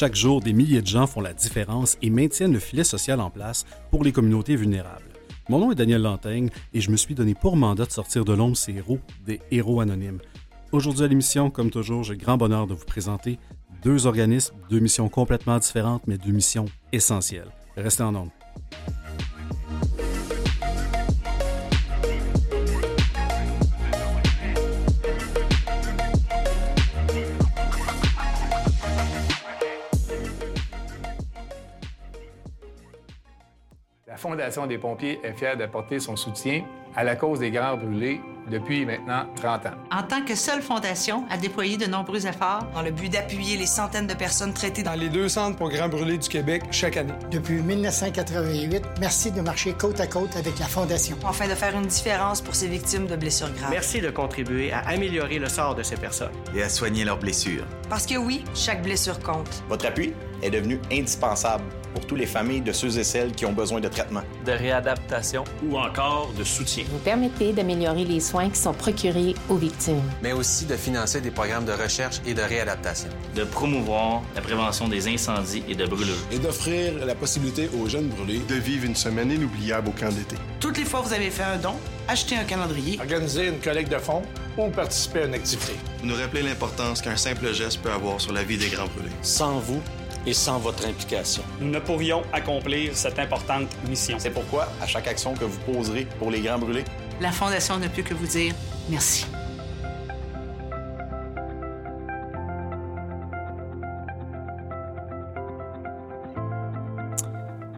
Chaque jour, des milliers de gens font la différence et maintiennent le filet social en place pour les communautés vulnérables. Mon nom est Daniel Lantaigne et je me suis donné pour mandat de sortir de l'ombre ces héros, des héros anonymes. Aujourd'hui à l'émission, comme toujours, j'ai grand bonheur de vous présenter deux organismes, deux missions complètement différentes, mais deux missions essentielles. Restez en nombre. Fondation des pompiers est fière d'apporter son soutien à la cause des grands brûlés depuis maintenant 30 ans. En tant que seule fondation à déployer de nombreux efforts dans le but d'appuyer les centaines de personnes traitées dans les deux centres pour grands brûlés du Québec chaque année. Depuis 1988, merci de marcher côte à côte avec la Fondation. Afin de faire une différence pour ces victimes de blessures graves. Merci de contribuer à améliorer le sort de ces personnes. Et à soigner leurs blessures. Parce que oui, chaque blessure compte. Votre appui est devenu indispensable pour toutes les familles de ceux et celles qui ont besoin de traitement, de réadaptation ou encore de soutien. Vous permettez d'améliorer les soins qui sont procurés aux victimes, mais aussi de financer des programmes de recherche et de réadaptation, de promouvoir la prévention des incendies et de brûlures, et d'offrir la possibilité aux jeunes brûlés de vivre une semaine inoubliable au camp d'été. Toutes les fois que vous avez fait un don, achetez un calendrier, organiser une collecte de fonds ou participer à une activité. Nous rappeler l'importance qu'un simple geste peut avoir sur la vie des grands brûlés. Sans vous, et sans votre implication. Nous ne pourrions accomplir cette importante mission. C'est pourquoi, à chaque action que vous poserez pour les grands brûlés, la Fondation ne peut que vous dire merci.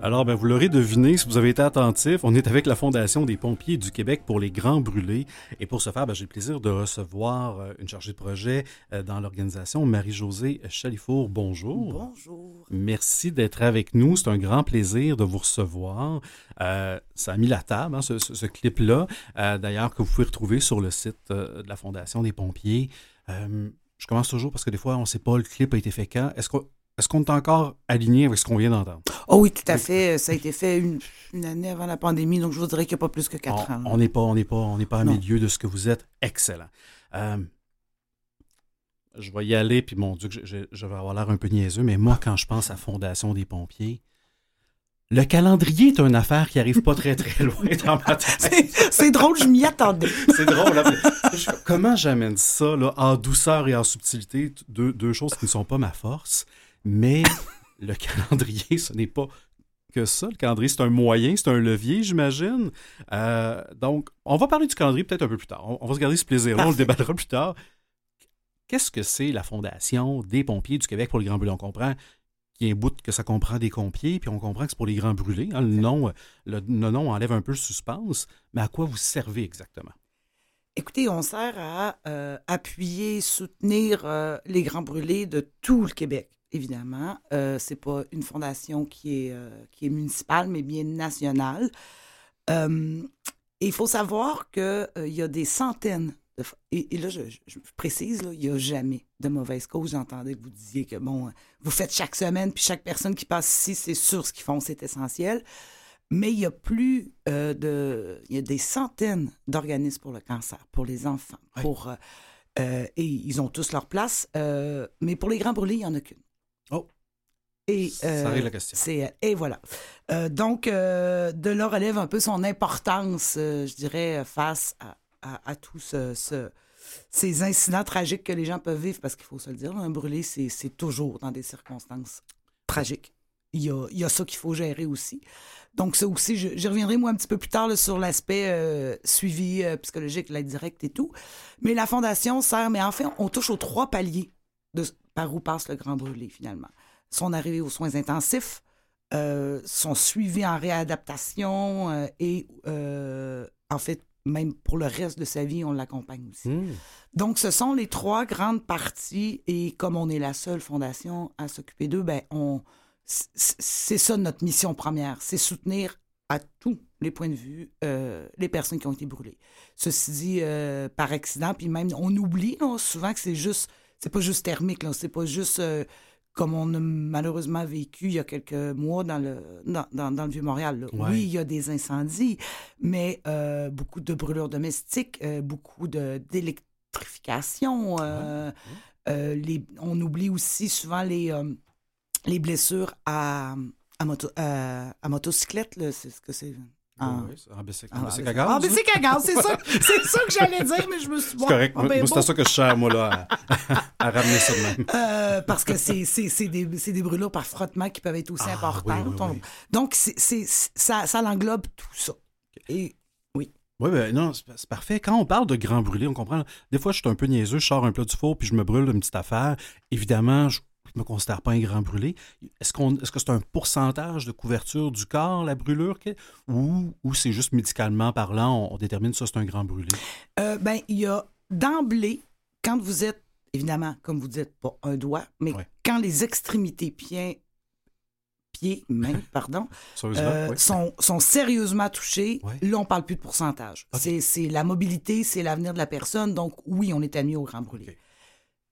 Alors, ben, vous l'aurez deviné, si vous avez été attentif, on est avec la Fondation des pompiers du Québec pour les grands brûlés. Et pour ce faire, ben, j'ai le plaisir de recevoir euh, une chargée de projet euh, dans l'organisation, Marie-Josée Chalifour. Bonjour. Bonjour. Merci d'être avec nous. C'est un grand plaisir de vous recevoir. Euh, ça a mis la table, hein, ce, ce, ce clip-là, euh, d'ailleurs, que vous pouvez retrouver sur le site de la Fondation des pompiers. je commence toujours parce que des fois, on ne sait pas le clip a été fait quand. Est-ce que est-ce qu'on est encore aligné avec ce qu'on vient d'entendre? Oh oui, tout à fait. Ça a été fait une, une, année avant la pandémie, donc je vous dirais qu'il n'y a pas plus que quatre on, ans. On n'est pas, on n'est pas, on n'est pas au milieu de ce que vous êtes. Excellent. Euh, je vais y aller, puis mon Dieu, je, je, je vais avoir l'air un peu niaiseux, mais moi, quand je pense à Fondation des pompiers, le calendrier est une affaire qui arrive pas très très loin dans ma tête. C'est drôle, je m'y attendais. C'est drôle. Là, je, comment j'amène ça là, en douceur et en subtilité, deux, deux choses qui ne sont pas ma force? Mais le calendrier, ce n'est pas que ça. Le calendrier, c'est un moyen, c'est un levier, j'imagine. Euh, donc, on va parler du calendrier peut-être un peu plus tard. On, on va se garder ce plaisir-là, on le débattra plus tard. Qu'est-ce que c'est la Fondation des pompiers du Québec pour les grands brûlés? On comprend qu'il y a un bout que ça comprend des pompiers, puis on comprend que c'est pour les grands brûlés. Hein, le, nom, le, le, nom enlève un peu le suspense, mais à quoi vous servez exactement? Écoutez, on sert à euh, appuyer, soutenir euh, les grands brûlés de tout le Québec évidemment. Euh, c'est pas une fondation qui est, euh, qui est municipale, mais bien nationale. Euh, et il faut savoir qu'il y a des centaines de... Et, et là, je, je, précise, il n'y a jamais de mauvaise cause. J'entendais que vous disiez que, bon, vous faites chaque semaine, puis chaque personne qui passe ici, c'est sûr ce qu'ils font, c'est essentiel. Mais il y a plus de... Il y a des centaines d'organismes pour le cancer, pour les enfants, pour... et ils ont tous leur place. mais pour les grands brûlés, il n'y en a qu'une. Et, ça règle la question. C'est, et voilà. Euh, donc, euh, de là relève un peu son importance, euh, je dirais, face à, à, à tous ce, ce, ces incidents tragiques que les gens peuvent vivre, parce qu'il faut se le dire, un brûlé, c'est, c'est toujours dans des circonstances tragiques. Il y a, il y a ça qu'il faut gérer aussi. Donc, ça aussi, je, je, reviendrai moi un petit peu plus tard là, sur l'aspect euh, suivi psychologique, l'aide directe et tout. Mais la Fondation sert, mais en fait, on touche aux trois paliers de, par où passe le grand brûlé, finalement. Son arrivée aux soins intensifs, euh, son suivi en réadaptation euh, et, euh, en fait, même pour le reste de sa vie, on l'accompagne aussi. Hmm. Mmh. Donc, ce sont les trois grandes parties et comme on est la seule fondation à s'occuper d'eux, ben, on, c'est ça notre mission première, c'est soutenir à tous les points de vue euh, les personnes qui ont été brûlées. Ceci dit, euh, par accident, puis même, on oublie là, souvent que c'est juste c'est pas juste thermique, là. C'est pas juste euh, comme on a malheureusement vécu il y a quelques mois dans le, dans, dans, dans le Vieux-Montréal. Ouais. Oui, il y a des incendies, mais euh, beaucoup de brûlures domestiques, euh, beaucoup d'électrification. Ouais. Les, on oublie aussi souvent les, euh, les blessures à, à, moto, à, motocyclette, c'est ce que c'est. Oui, bicycle, en, bicycle à gaz. C'est ça, c'est ça que j'allais dire, mais je me suis C'est correct. Moi, c'est à ça que je cherche, moi, là, à, à ramener ça de même. Euh, parce que c'est, c'est, c'est, des, c'est des brûlures par frottement qui peuvent être aussi Ah, importantes. oui, oui, oui. Donc, c'est, c'est, ça, ça l'englobe tout ça. Et oui. Oui, ben non, c'est c'est parfait. Quand on parle de grand brûlé, on comprend. Des fois, je suis un peu niaiseux, je sors un plat du four puis je me brûle une petite affaire. Évidemment, je ne me considère pas un grand brûlé. Est-ce, qu'on, est-ce que c'est un pourcentage de couverture du corps, la brûlure, ou, ou c'est juste médicalement parlant, on, on détermine ça, c'est un grand brûlé? Euh, ben, il y a d'emblée, quand vous êtes, évidemment, comme vous dites, pas un doigt, mais quand les extrémités, pieds, pieds, mains, pardon, euh, oui. sont, sont sérieusement touchés, là, on parle plus de pourcentage. C'est, c'est la mobilité, c'est l'avenir de la personne, donc oui, on est admis au grand brûlé.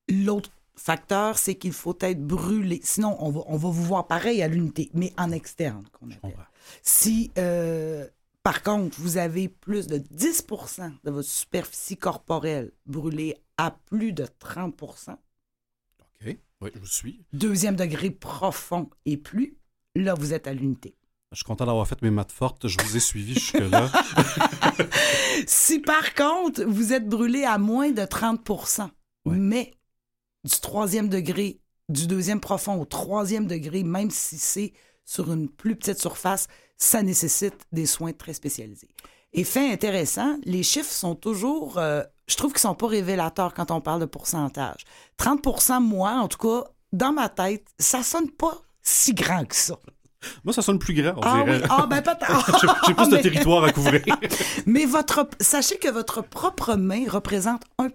L'autre facteur, c'est qu'il faut être brûlé. Sinon, on va, on va vous voir pareil à l'unité, mais en externe, qu'on appelle. Si, euh, par contre, vous avez plus de 10% de votre superficie corporelle brûlée à plus de 30 OK. Oui, je vous suis. deuxième degré profond et plus, là, vous êtes à l'unité. Je suis content d'avoir fait mes maths fortes. Je vous ai suivi jusque-là. Si par contre, vous êtes brûlé à moins de 30% mais du troisième degré, du deuxième profond au troisième degré, même si c'est sur une plus petite surface, ça nécessite des soins très spécialisés. Et fait intéressant, les chiffres sont toujours, euh, je trouve qu'ils sont pas révélateurs quand on parle de pourcentage. 30% moi, en tout cas, dans ma tête, ça sonne pas si grand que ça. Moi, ça sonne plus grand, Ah oui, ah ben peut-être. J'ai- J'ai plus de Mais- territoire à couvrir. Mais votre, sachez que votre propre main représente 1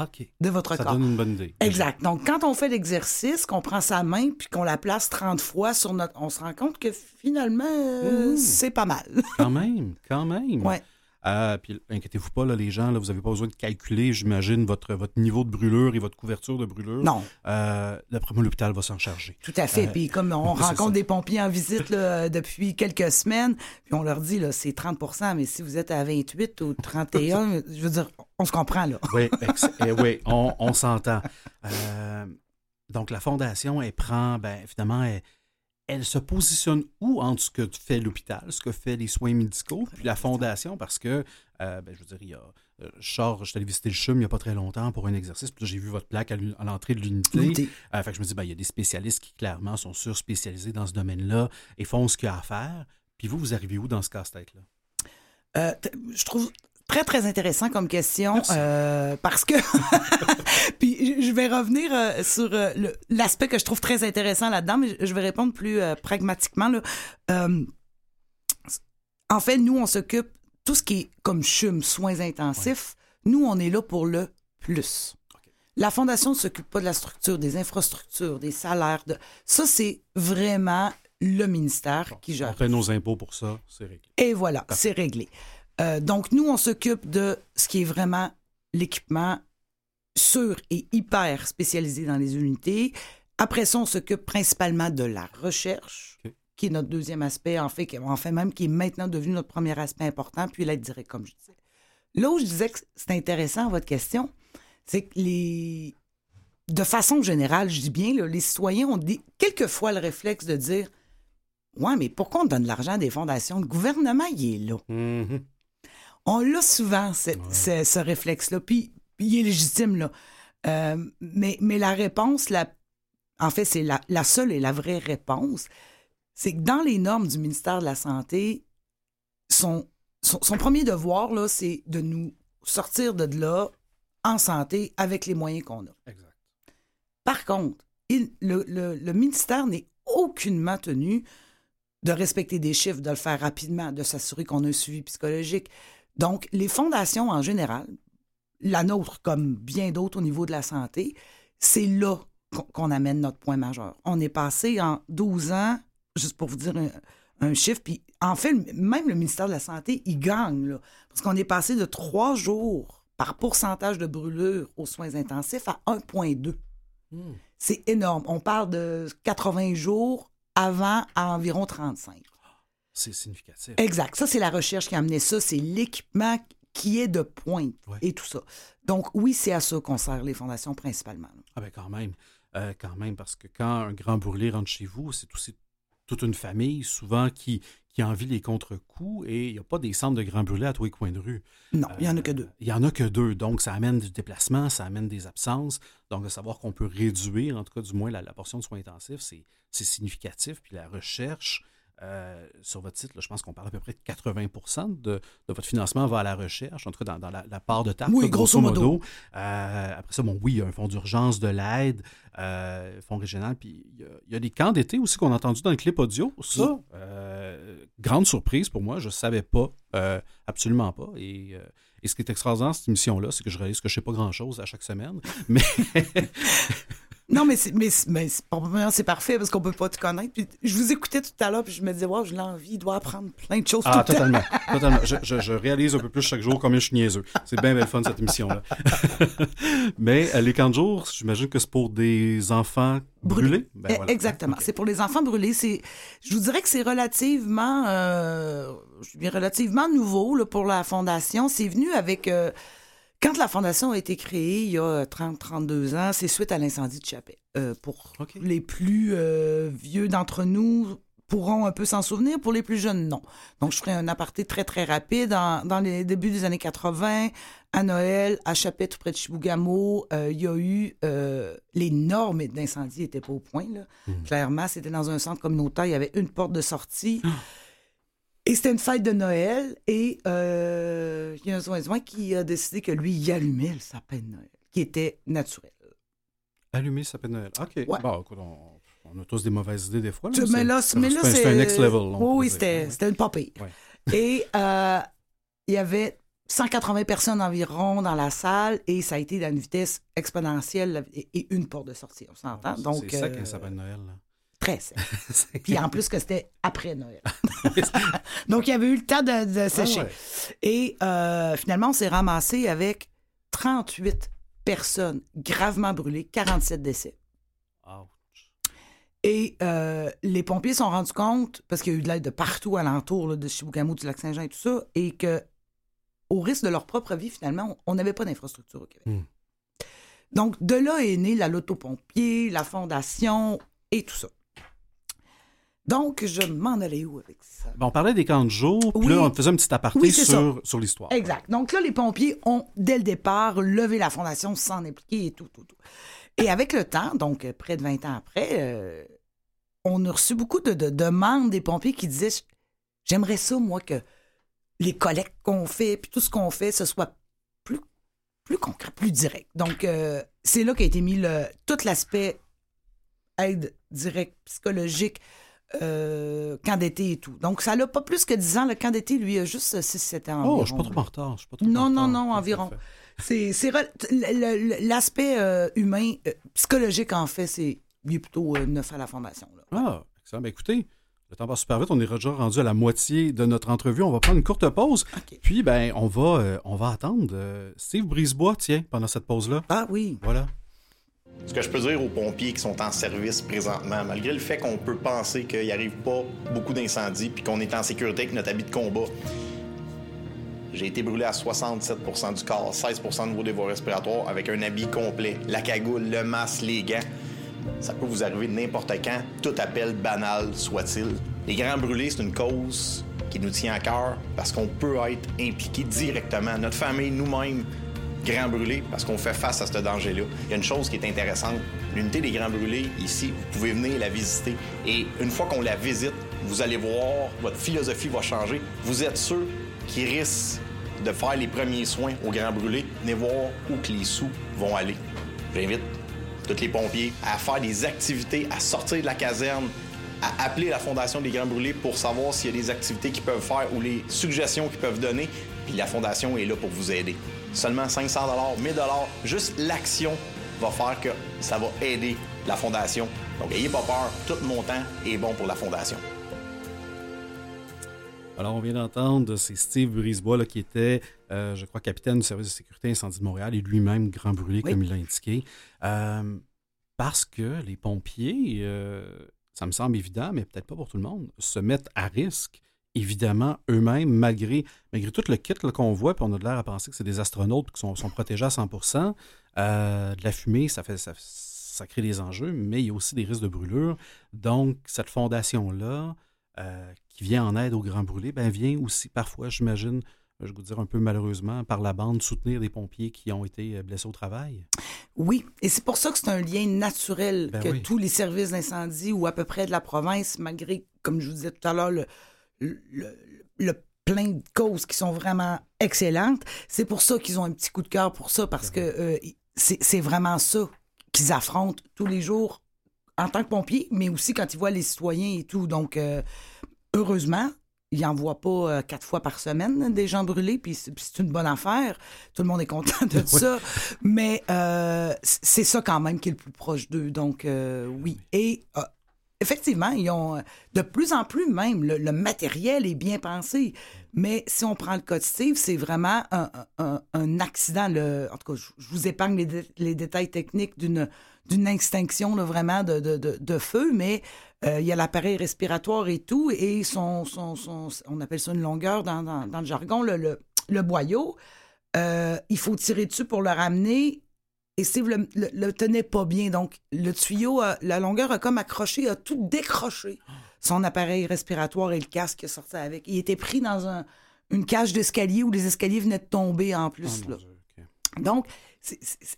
OK. de votre Ça corps. donne une bonne idée. Exact. Donc, quand on fait l'exercice, qu'on prend sa main puis qu'on la place 30 fois sur notre. On se rend compte que finalement, euh, Mmh. c'est pas mal. Quand même, quand même. Ouais. Euh, puis inquiétez-vous pas, là, les gens, là, vous n'avez pas besoin de calculer, j'imagine, votre, votre niveau de brûlure et votre couverture de brûlure. Non. Euh, D'après moi, l'hôpital va s'en charger. Tout à fait. Euh, puis comme on rencontre des pompiers en visite là, depuis quelques semaines, puis on leur dit, là, c'est 30% mais si vous êtes à 28 ou 31, je veux dire, on se comprend, là. Oui, eh oui, on, on s'entend. Euh, donc, la Fondation, elle prend, ben, évidemment, elle, elle se positionne où entre ce que fait l'hôpital, ce que fait les soins médicaux, puis la Fondation, parce que, euh, ben, je veux dire, il y a. euh, Je suis allé visiter le CHUM il n'y a pas très longtemps pour un exercice, puis j'ai vu votre plaque à l'entrée de l'unité. Euh, fait que je me dis, ben, il y a des spécialistes qui, clairement, sont sur-spécialisés dans ce domaine-là et font ce qu'il y a à faire. Puis vous, vous arrivez où dans ce casse-tête-là? Euh, je trouve très, très intéressant comme question euh, parce que. Puis je vais revenir euh, sur euh, l'aspect que je trouve très intéressant là-dedans, mais je vais répondre plus pragmatiquement. là. En fait, nous, on s'occupe tout ce qui est comme CHUM, soins intensifs. Nous, on est là pour le plus. La Fondation ne s'occupe pas de la structure, des infrastructures, des salaires. De... Ça, c'est vraiment le ministère qui gère On paie nos impôts pour ça, c'est réglé. et voilà, c'est réglé. Euh, donc, nous, on s'occupe de ce qui est vraiment l'équipement sûr et hyper spécialisé dans les unités. Après ça, on s'occupe principalement de la recherche, qui est notre deuxième aspect, en fait, qui- en fait même, qui est maintenant devenu notre premier aspect important, puis l'aide directe, comme je disais. Là où je disais que c'est intéressant, votre question, c'est que les... De façon générale, je dis bien, là, les citoyens ont quelquefois le réflexe de dire Ouais, mais pourquoi on donne de l'argent à des fondations? Le gouvernement, il est là. Mm-hmm. On l'a souvent, ce, ce- ce réflexe-là. Puis, puis il est légitime, là. Euh, mais, mais la réponse, la, en fait, c'est la, la seule et la vraie réponse, c'est que dans les normes du ministère de la Santé, son, son, son premier devoir, là, c'est de nous sortir de là en santé avec les moyens qu'on a. Par contre, il- le, le- le ministère n'est aucunement tenu de respecter des chiffres, de le faire rapidement, de s'assurer qu'on a un suivi psychologique. Donc, les fondations en général, la nôtre comme bien d'autres au niveau de la santé, c'est là qu'on- amène notre point majeur. On est passé en 12 ans, juste pour vous dire un, un chiffre, puis en fait, même le ministère de la Santé, il gagne, là, parce qu'on est passé de trois jours par pourcentage de brûlure aux soins intensifs à 1,2. C'est énorme. On parle de 80 jours avant à environ 35. C'est significatif. Exact. Ça, c'est la recherche qui a amené ça. C'est l'équipement qui est de pointe et tout ça. Donc, oui, c'est à ça qu'on sert les fondations principalement. Ah ben quand même. euh, quand même, parce que quand un grand brûlé rentre chez vous, c'est aussi toute une famille, souvent, qui, qui envie les contre-coups et il n'y a pas des centres de grands brûlés à tous les coins de rue. Non, il n'y en a que deux. Il n'y en a que deux. Donc, ça amène du déplacement, ça amène des absences. Donc, de savoir qu'on peut réduire, en tout cas, du moins, la, la portion de soins intensifs, c'est significatif. Puis la recherche, euh, sur votre site, là, je pense qu'on parle à peu près de 80 de, de, votre financement va à la recherche, en tout cas dans, dans la, la, part de table. Oui, grosso, modo. modo. Euh, après ça, bon, oui, il y a un fonds d'urgence, de l'aide, euh, fonds régional, puis il y, a, il y, a, des camps d'été aussi qu'on a entendu dans le clip audio. Ça, euh, grande surprise pour moi, je ne savais pas, absolument pas. Et, et, ce qui est extraordinaire cette émission-là, c'est que je réalise que je ne sais pas grand-chose à chaque semaine, mais... Non, mais c'est, mais, mais c'est parfait parce qu'on peut pas te connaître. Puis je vous écoutais tout à l'heure, puis je me disais, wow, j'ai l'envie, il doit apprendre plein de choses. Ah, tout totalement. totalement. Je, je, je, réalise un peu plus chaque jour combien je suis niaiseux. C'est bien, bien fun, cette émission-là. mais les camps de jour, j'imagine que c'est pour des enfants brûlés. Ben, voilà. Exactement. Okay. C'est pour les enfants brûlés. C'est, je vous dirais que c'est relativement, euh, je relativement nouveau là, pour la Fondation. C'est venu avec. Euh, quand la Fondation a été créée, il y a 30-32 ans, c'est suite à l'incendie de Chapet. Euh, pour okay. les plus euh, vieux d'entre nous, pourront un peu s'en souvenir, pour les plus jeunes, non. Donc, je ferai un aparté très, très rapide. Dans, dans les débuts des années 80, à Noël, à Chapet, tout près de Chibougamau, euh, il y a eu... les normes d'incendie n'étaient pas au point, là. Mmh. Clairement, c'était dans un centre communautaire, il y avait une porte de sortie. Et c'était une fête de Noël et euh, il y a un zoin qui a décidé que lui, il allumait le sapin de Noël, qui était naturel. Allumer le sapin de Noël. OK. Ouais. Bon, écoute, on, on, a tous des mauvaises idées des fois. Là, mais là, c'est un next level. Oui, oui, c'était ouais. une papille. Ouais. Et euh, il y avait 180 personnes environ dans la salle et ça a été à une vitesse exponentielle et, une porte de sortie, on s'entend. Donc C'est ça qu'un sapin de Noël. Là. Puis en plus que c'était après Noël. Donc il y avait eu le temps de, de sécher. Ah ouais. Et euh, finalement, on s'est ramassé avec 38 personnes gravement brûlées, 47 décès. Ouch. Et euh, les pompiers se sont rendus compte, parce qu'il y a eu de l'aide de partout alentour, là, de Chibougamau, du Lac-Saint-Jean et tout ça, et que au risque de leur propre vie, finalement, on n'avait pas d'infrastructure au Québec. Hmm. Donc, de là est né la loto-pompier, la fondation et tout ça. Donc, je m'en allais où avec ça? Bon, on parlait des camps de jour, puis oui. là, on faisait un petit aparté oui, sur, sur l'histoire. Exact. Donc là, les pompiers ont, dès le départ, levé la fondation sans impliquer et tout, tout, tout. Et avec le temps, donc près de 20 ans après, euh, on a reçu beaucoup de, de, demandes des pompiers qui disaient J'aimerais ça, moi, que les collectes qu'on fait, puis tout ce qu'on fait, ce soit plus, plus concret, plus direct. Donc, euh, c'est là qu'a été mis le, tout l'aspect aide directe, psychologique, euh, camp d'été et tout. Donc, ça n'a pas plus que 10 ans. Le camp d'été, lui, a juste 6-7 ans. Oh, environ. je suis pas trop en retard. Je suis pas trop non, en non, non, environ. C'est l'aspect euh, humain, euh, psychologique, en fait, c'est lui plutôt euh, neuf à la fondation. Là. Ah, excellent. Ben, écoutez, le temps passe super vite. On est déjà rendu à la moitié de notre entrevue. On va prendre une courte pause. Okay. Puis, ben, on va, on va attendre Steve Brisebois, tiens, pendant cette pause-là. Ah oui. Voilà. Ce que je peux dire aux pompiers qui sont en service présentement, malgré le fait qu'on peut penser qu'il n'y arrive pas beaucoup d'incendies puis qu'on est en sécurité avec notre habit de combat, j'ai été brûlé à 67% du corps, 16 au niveau des voies respiratoires avec un habit complet, la cagoule, le masque, les gants. Ça peut vous arriver n'importe quand, tout appel banal soit-il. Les grands brûlés, c'est une cause qui nous tient à cœur parce qu'on peut être impliqué directement, notre famille, nous-mêmes, Grands Brûlés parce qu'on fait face à ce danger-là. Il y a une chose qui est intéressante. L'unité des Grands Brûlés, ici, vous pouvez venir la visiter. Et une fois qu'on la visite, vous allez voir, votre philosophie va changer. Vous êtes ceux qui risquent de faire les premiers soins aux Grands Brûlés. Venez voir où que les sous vont aller. J'invite tous les pompiers à faire des activités, à sortir de la caserne, à appeler la Fondation des Grands Brûlés pour savoir s'il y a des activités qu'ils peuvent faire ou les suggestions qu'ils peuvent donner. Puis la Fondation est là pour vous aider seulement 500 1000 Juste l'action va faire que ça va aider la Fondation. Donc, ayez pas peur, tout montant est bon pour la Fondation. Alors, on vient d'entendre, c'est Steve Brisebois là, qui était, euh, je crois, capitaine du service de sécurité incendie de Montréal et lui-même grand brûlé, oui. comme il l'a indiqué. Euh, parce que les pompiers, euh, ça me semble évident, mais peut-être pas pour tout le monde, se mettent à risque évidemment, eux-mêmes, malgré, malgré tout le kit qu'on voit, puis on a de l'air à penser que c'est des astronautes qui sont, sont, protégés à 100 euh, de la fumée, ça fait, ça, ça crée des enjeux, mais il y a aussi des risques de brûlure. Donc, cette fondation-là, euh, qui vient en aide aux grands brûlés, ben, vient aussi parfois, j'imagine, je vous dire un peu malheureusement, par la bande, soutenir des pompiers qui ont été euh, blessés au travail. Oui, et c'est pour ça que c'est un lien naturel Ben que oui. tous les services d'incendie ou à peu près de la province, malgré, comme je vous disais tout à l'heure, le, le, le plein de causes qui sont vraiment excellentes, c'est pour ça qu'ils ont un petit coup de cœur pour ça, parce que euh, c'est vraiment ça qu'ils affrontent tous les jours en tant que pompiers, mais aussi quand ils voient les citoyens et tout. Donc, euh, heureusement, ils n'en voient pas euh, quatre fois par semaine des gens brûlés, puis c'est une bonne affaire. Tout le monde est content de ça. Mais euh, c'est ça quand même qui est le plus proche d'eux. Donc, euh, oui. Et effectivement, ils ont euh, de plus en plus même, le, matériel est bien pensé. Mais si on prend le cas de Steve, c'est vraiment un, un- accident. En tout cas, je, vous épargne les, dé- les détails techniques d'une d'une extinction vraiment de, de, de, de feu, mais euh, il y a l'appareil respiratoire et tout, et son, son, on appelle ça une longueur dans, dans- dans le jargon, le, le, le boyau. Euh, il faut tirer dessus pour le ramener. Et Steve le, le- le tenait pas bien. Donc, le tuyau, a- la longueur a comme accroché, a tout décroché. Son appareil respiratoire et le casque qui est sorti avec. Il était pris dans un- une cage d'escalier où les escaliers venaient de tomber en plus. Oh, là. Donc,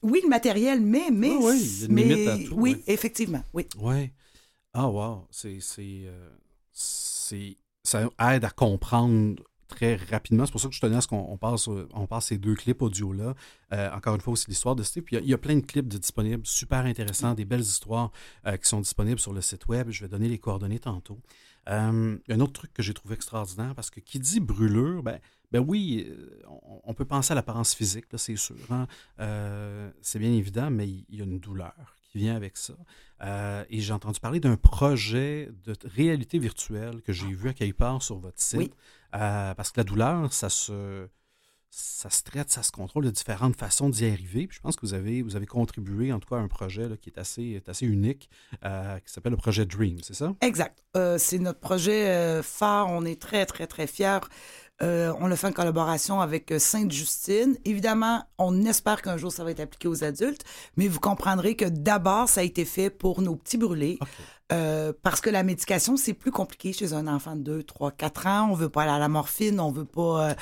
oui, le matériel, mais. mais, Oui, oui, il y a une mais- limite à tout, Oui, oui. effectivement. Oui. Oui. Ah, wow. C'est, euh, ça aide à comprendre très rapidement. C'est pour ça que je tenais à ce qu'on on passe, on passe ces deux clips audio-là. Euh, encore une fois, aussi l'histoire de Steve. Puis il y a- plein de clips disponibles, super intéressants, des belles histoires euh, qui sont disponibles sur le site web. Je vais donner les coordonnées tantôt. Euh, un autre truc que j'ai trouvé extraordinaire, parce que qui dit brûlure, ben, ben oui, on, peut penser à l'apparence physique, c'est sûr. hein. C'est bien évident, mais il y a une douleur qui vient avec ça. Euh, et j'ai entendu parler d'un projet de réalité virtuelle que j'ai vu à quelque part sur votre site. Oui. Euh, parce que la douleur, ça se, ça se traite, ça se contrôle de différentes façons d'y arriver. Puis je pense que vous avez, vous avez contribué en tout cas à un projet là, qui est assez, est assez unique, euh, qui s'appelle le projet Dream, c'est ça? Exact. Euh, c'est notre projet euh, phare. On est très, très, très fiers. Euh, on le fait en collaboration avec euh, Sainte-Justine. Évidemment, on espère qu'un jour ça va être appliqué aux adultes, mais vous comprendrez que d'abord, ça a été fait pour nos petits brûlés. Euh, parce que la médication, c'est plus compliqué chez un enfant de 2, 3, 4 ans. On veut pas aller à la morphine, on veut pas... euh,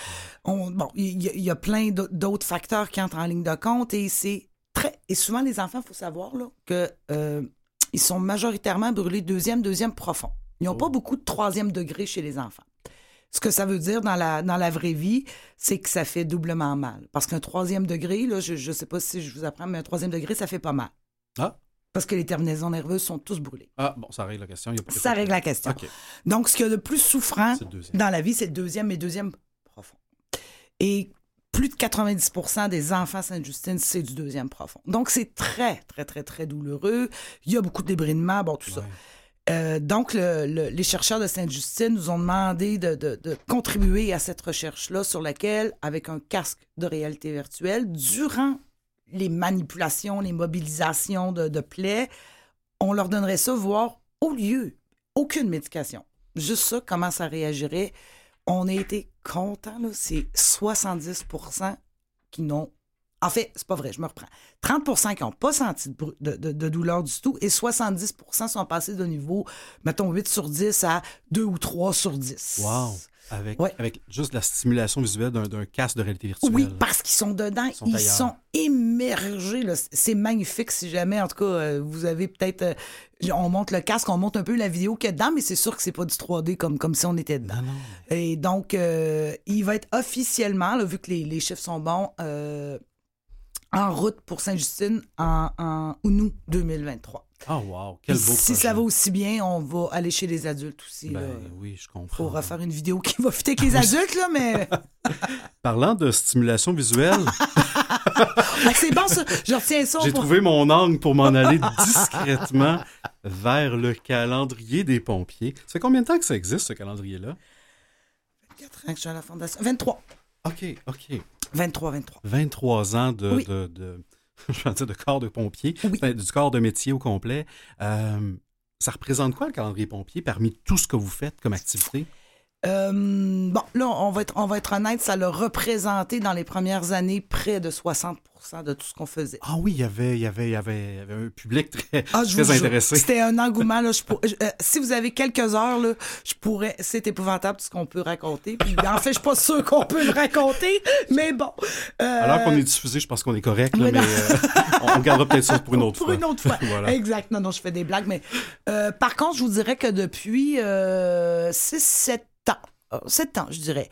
on, bon, il y, a- il y a plein d'au- d'autres facteurs qui entrent en ligne de compte et c'est très... Et souvent, les enfants, il faut savoir là, que euh, ils sont majoritairement brûlés deuxième, deuxième profond. Ils n'ont pas beaucoup de troisième degré chez les enfants. Ce que ça veut dire dans la, dans la vraie vie, c'est que ça fait doublement mal. Parce qu'un troisième degré, là, je ne sais pas si je vous apprends, mais un troisième degré, ça fait pas mal. Ah. Parce que les terminaisons nerveuses sont tous brûlées. Ah, bon, ça règle la question. Il y a- Ça règle la question. Donc, ce qu'il y a de plus souffrant dans la vie, c'est le deuxième et deuxième profond. Et plus de 90 des enfants Sainte-Justine, c'est du deuxième profond. Donc, c'est très, très, très, très douloureux. Il y a beaucoup de débridements, bon, tout ça. Euh, donc, le- le- les chercheurs de Sainte-Justine nous ont demandé de, contribuer à cette recherche-là sur laquelle, avec un casque de réalité virtuelle, durant les manipulations, les mobilisations de, plaies, on leur donnerait ça, voire au lieu, aucune médication. Juste ça, comment ça réagirait? On a été contents. C'est 70% qui n'ont. En fait, c'est pas vrai, je me reprends. 30% qui n'ont pas senti de, douleur du tout et 70% sont passés de niveau, mettons, 8 sur 10 à 2 ou 3 sur 10. Wow! Avec, Ouais. avec juste la stimulation visuelle d'un, casque de réalité virtuelle. Oui, parce qu'ils sont dedans, sont ils sont immergés. là. C'est magnifique si jamais, en tout cas, euh, vous avez peut-être. euh, on monte le casque, on monte un peu la vidéo qu'il y a dedans, mais c'est sûr que c'est pas du 3D comme, comme si on était dedans. Et donc, euh, il va être officiellement, là, vu que les, les chiffres sont bons, euh, en route pour Saint-Justine en, en août 2023. Ah, wow! Quel beau si projet. ça va aussi bien, on va aller chez les adultes aussi. Ben là, oui, je comprends. pour refaire une vidéo qui va fitter avec les adultes, là, mais. Parlant de stimulation visuelle, Ah, c'est bon, ça. Je retiens ça. j'ai pour- trouvé mon angle pour m'en aller discrètement vers le calendrier des pompiers. Ça fait combien de temps que ça existe, ce calendrier-là? 24 ans que je suis à la fondation. 23. OK, OK. 23, 23. 23 ans de, Oui. de, de- je dire de corps de pompier, enfin, du corps de métier au complet. Euh, ça représente quoi le calendrier pompier parmi tout ce que vous faites comme activité? Euh, bon, là, on va, être, on va être honnête, ça l'a représenté dans les premières années près de 60 de tout ce qu'on faisait. Ah oui, il y avait, il y avait, il y avait, un public très, ah, très intéressé. C'était un engouement. Là, je pour... euh, si vous avez quelques heures, là, je pourrais. C'est épouvantable tout ce qu'on peut raconter. Puis, en fait, je suis pas sûr qu'on peut le raconter, mais bon. Euh... Alors qu'on est diffusé, je pense qu'on est correct, là, mais, euh, on gardera peut-être ça pour une autre pour fois. Pour une autre fois. voilà. Exact. Non, non, je fais des blagues, mais par contre, je vous dirais que depuis 6-7 ans, 7 ans, je dirais.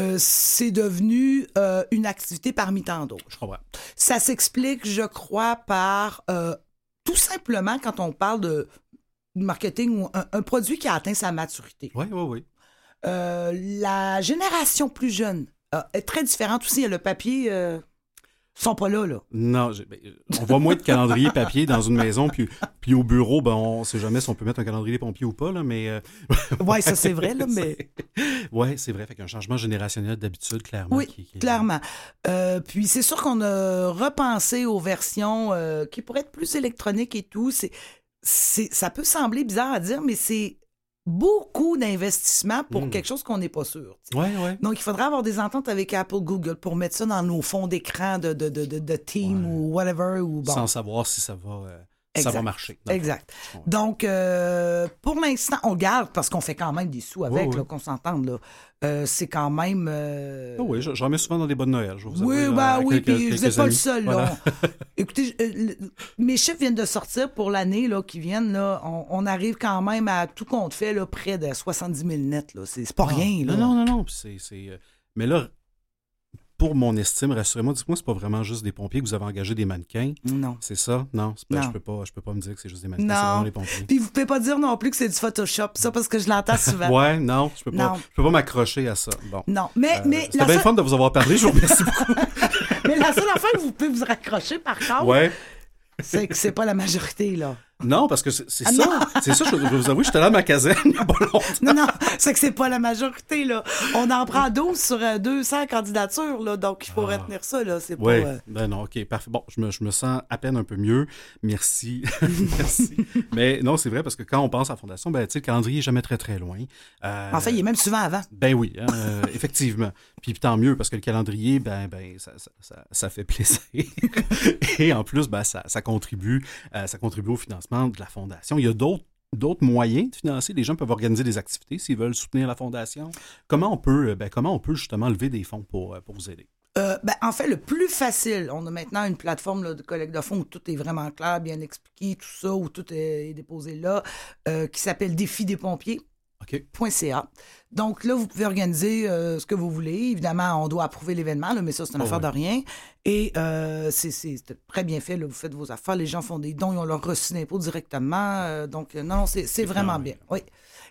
Euh, c'est devenu euh, une activité parmi tant d'autres. Je comprends. Ça s'explique, je crois, par euh, tout simplement quand on parle de marketing ou un, un produit qui a atteint sa maturité. Oui, oui, oui. la génération plus jeune est très différente aussi. Le papier sont pas là, là. Non, ben, on voit moins de calendrier papier dans une maison, puis, puis au bureau, ben, on sait jamais si on peut mettre un calendrier pompier ou pas, là, mais... Euh... oui, ça c'est vrai, là, mais... Oui, c'est vrai, fait qu'un changement générationnel d'habitude, clairement. Oui, qui, qui... clairement. Euh, puis c'est sûr qu'on a repensé aux versions euh, qui pourraient être plus électroniques et tout. C'est, ça peut sembler bizarre à dire, mais c'est beaucoup d'investissement pour mmh. quelque chose qu'on n'est pas sûr. Ouais, ouais. Donc, il faudra avoir des ententes avec Apple, Google pour mettre ça dans nos fonds d'écran de, de, de, de, de Team ouais. ou whatever. Ou bon. Sans savoir si ça va, euh, ça va marcher. Exact. Donc, euh, pour l'instant, on garde parce qu'on fait quand même des sous avec, qu'on s'entende. Là. Euh, c'est quand même. Euh... Oh oui, j'en mets souvent dans des bonnes Noël. Je vous oui, avouer, bah, là, oui, puis vous n'êtes pas le seul. Voilà. Là. Écoutez, euh, mes chiffres viennent de sortir pour l'année qui viennent. Là, on, on, arrive quand même à tout compte fait là, près de 70 000 nets. C'est pas ah, rien. Là. Non, non, non. c'est, mais là, pour mon estime, rassurez-moi, dites-moi, c'est pas vraiment juste des pompiers que vous avez engagé des mannequins? Non. C'est ça? Non, pas, non. Je peux pas, je peux pas me dire que c'est juste des mannequins, non. c'est vraiment les pompiers. Puis vous pouvez pas dire non plus que c'est du Photoshop, ça, parce que je l'entends souvent. ouais, non, je peux pas, non. je peux pas m'accrocher à ça. Bon. Non, mais, euh, mais c'était bien seule... fun de vous avoir parlé, je vous remercie beaucoup. mais la seule affaire que vous pouvez vous raccrocher, par contre, ouais. c'est que c'est pas la majorité, là. Non, parce que c'est ah, ça. C'est ça, je vous avouer, j'étais là à ma caserne il n'y a pas longtemps. Non, non, c'est que c'est pas la majorité, là. On en prend 12 sur 200 candidatures, là, donc il faut ah. retenir ça, là. C'est pas... Euh... Ben non, OK, parfait. Bon, je me, je me sens à peine un peu mieux. Merci. Merci. Mais non, c'est vrai, parce que quand on pense à la Fondation, ben, tu sais, le calendrier n'est jamais très, très loin. Euh... En fait, il est même souvent avant. Ben oui, hein, euh, effectivement. Puis tant mieux, parce que le calendrier, ben, ben ça, ça, ça, ça fait plaisir. Et en plus, ben, ça, ça, contribue, euh, ça contribue au financement de la Fondation. Il y a d'autres moyens de financer. Les gens peuvent organiser des activités s'ils veulent soutenir la fondation. Comment on peut, ben, comment on peut justement lever des fonds pour, pour vous aider? Euh, ben, en fait, le plus facile, on a maintenant une plateforme de collecte de fonds où tout est vraiment clair, bien expliqué, tout ça, où tout est, déposé là, euh, qui s'appelle Défi des pompiers. Okay. .ca. Donc là, vous pouvez organiser euh, ce que vous voulez. Évidemment, on doit approuver l'événement, mais ça, c'est une oh, affaire de rien. Et euh, c'est très bien fait. Là, vous faites vos affaires, les gens font des dons, ils ont leur reçu d'impôt directement. Euh, donc, non, c'est vraiment bien. Oui.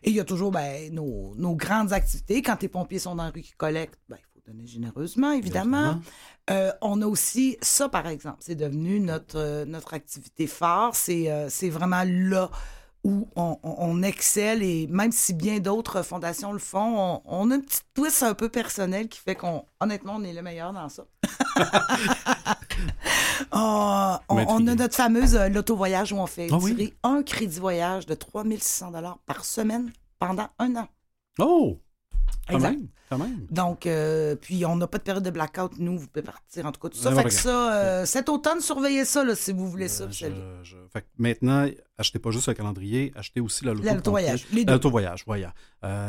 Et il y a toujours ben, nos, nos, grandes activités. Quand les pompiers sont dans la rue qui collectent, ben, il faut donner généreusement, évidemment. Euh, on a aussi ça, par exemple. C'est devenu notre, notre activité phare. C'est vraiment là où on, on, on, excelle et même si bien d'autres fondations le font, on, on, a une petite twist un peu personnelle qui fait qu'on, honnêtement, on est le meilleur dans ça. oh, on, a notre fameuse euh, loto-voyage où on fait Ah tirer oui? un crédit voyage de 3600 par semaine pendant un an. Oh! Quand Exact. Même, quand même. Donc, euh, puis on n'a pas de période de blackout, nous, vous pouvez partir en tout cas tout ça. Fait que ça, euh, cet automne, surveillez ça là, si vous voulez ça. Euh, vous je, savez. je- Fait que maintenant, achetez pas juste le calendrier, achetez aussi la loto. La loto-voyage, complète. les deux. La loto-voyage, voilà.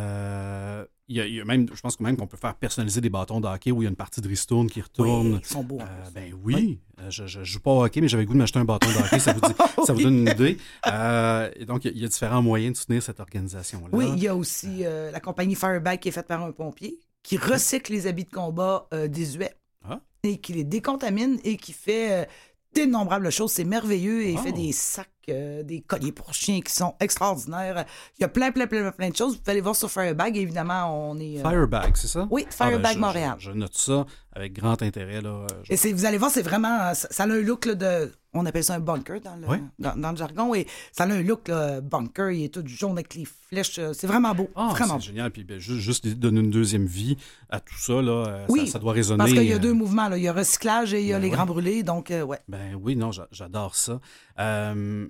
Euh, il y a, il y a même, je pense que même qu'on peut faire personnaliser des bâtons de hockey où il y a une partie de ristourne qui retourne. Oui, ils sont beaux. Euh, ben oui, je, je, je joue pas au hockey, mais j'avais le goût de m'acheter un bâton de hockey. Ça vous, dit- ça vous donne une idée. Euh, et donc, il y, a- différents moyens de soutenir cette organisation-là. Oui, il y a aussi euh, la compagnie Firebag qui est faite par un pompier qui recycle les habits de combat euh, désuets Ah. et qui les décontamine et qui fait euh, d'innombrables choses. C'est merveilleux et il Oh. fait des sacs, euh, des colliers pour chiens qui sont extraordinaires. Il y a plein, plein, plein, plein de choses. Vous pouvez aller voir sur Firebag. Évidemment, on est... euh, Firebag, c'est ça? Oui, Ah, ben, Firebag je- Montréal. Je, je note ça avec grand intérêt. Là. Je- Et vous allez voir, c'est vraiment. Ça, ça a un look là, de. On appelle ça un bunker dans le, Oui. dans, dans le jargon. Et ça a un look là, bunker. Il est tout jaune avec les flèches. euh, C'est vraiment beau. Ah, vraiment c'est génial. Puis ben, juste, donner une deuxième vie à tout ça, là, euh, Oui, ça, ça doit résonner. Parce qu'il y a euh, deux mouvements. Là. Il y a recyclage et il y a Ben les ouais. grands brûlés. Donc, euh, ouais. Ben oui, non, j'a- j'adore ça. Euh,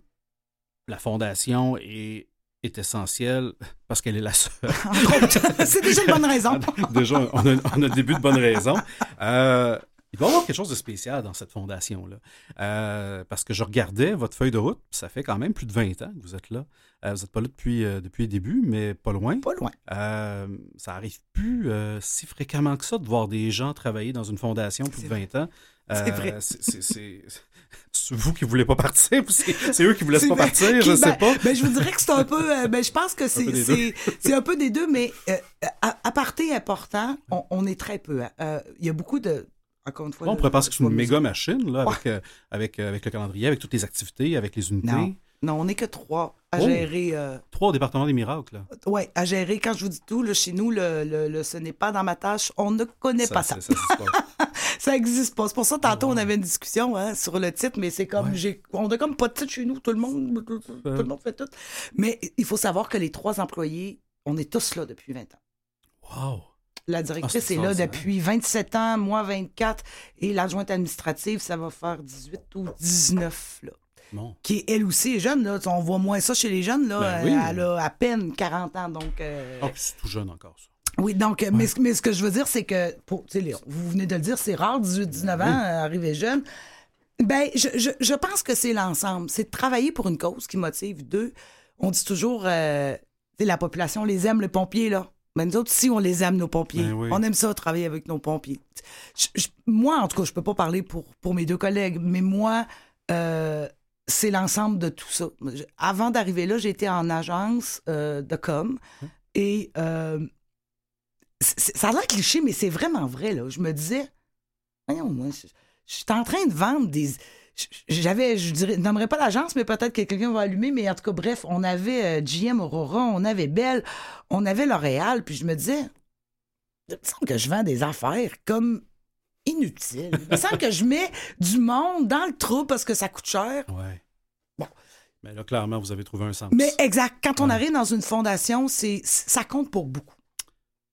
la fondation est, est essentielle parce qu'elle est la seule. c'est déjà une bonne raison. déjà, on a, on a, début de bonne raison. Euh, il doit y avoir quelque chose de spécial dans cette fondation-là. Euh, parce que je regardais votre feuille de route, ça fait quand même plus de 20 ans que vous êtes là. Euh, vous n'êtes pas là depuis, euh, depuis le début, mais pas loin. Pas loin. Ça arrive plus si fréquemment que ça de voir des gens travailler dans une fondation plus de 20 ans. C'est vrai. C'est vous qui voulez pas partir, c'est eux qui vous laissent pas partir, je ben, sais pas. Ben, je vous dirais que c'est un peu, ben, je pense que c'est un, peu des deux, mais à, à parté important, on, on, est très peu. Hein. Il y a beaucoup de, encore une fois. On pourrait penser que c'est une méga machine, là, avec, euh, avec, euh, avec, le calendrier, avec toutes les activités, avec les unités. Non, non on n'est que trois à oh. gérer. Euh... Trois au département des miracles. Oui, à gérer. Quand je vous dis tout, là, chez nous, le, le, le ce n'est pas dans ma tâche. On ne connaît ça, pas ça. Ça n'existe pas. C'est pour ça, tantôt, Ah, on avait une discussion hein, sur le titre, mais c'est comme. j'ai On a comme pas de titre chez nous. Tout le monde, tout, tout le monde fait tout. Mais il faut savoir que les trois employés, on est tous là depuis 20 ans. Wow! La directrice ah, est, est là depuis 27 ans, moi 24, et l'adjointe administrative, ça va faire 18 ou 19, là. Bon. Qui, elle aussi, est jeune, là. On voit moins ça chez les jeunes, là. Ben oui. Elle a à peine 40 ans, donc... Euh... Oh, c'est tout jeune encore, ça. Oui, donc, ouais. mais, mais, ce que je veux dire, c'est que, pour, vous venez de le dire, c'est rare, 18-19 ans, oui. arriver jeune. Ben, je, je, je pense que c'est l'ensemble. C'est de travailler pour une cause qui motive. Deux, on dit toujours, euh, la population les aime, les pompiers, là. Mais nous autres, si on les aime, nos pompiers. Ben oui. On aime ça, travailler avec nos pompiers. Je, je, moi, en tout cas, je peux pas parler pour, pour mes deux collègues, mais moi, euh, c'est l'ensemble de tout ça. Avant d'arriver là, j'étais en agence euh, de com Hum. et euh, ça a l'air cliché, mais c'est vraiment vrai. Là. Je me disais, voyons, moi, je, je suis en train de vendre des j'avais, je dirais, n'aimerais pas l'agence, mais peut-être que quelqu'un va allumer, mais en tout cas, bref, on avait euh, GM Aurora, on avait Bell, on avait L'Oréal, puis je me disais, il me semble que je vends des affaires comme inutiles. Il me semble que je mets du monde dans le trou parce que ça coûte cher. Ouais. Bon. Mais là, clairement, vous avez trouvé un sens. Mais exact. Quand on ouais. arrive dans une fondation, c'est, ça compte pour beaucoup.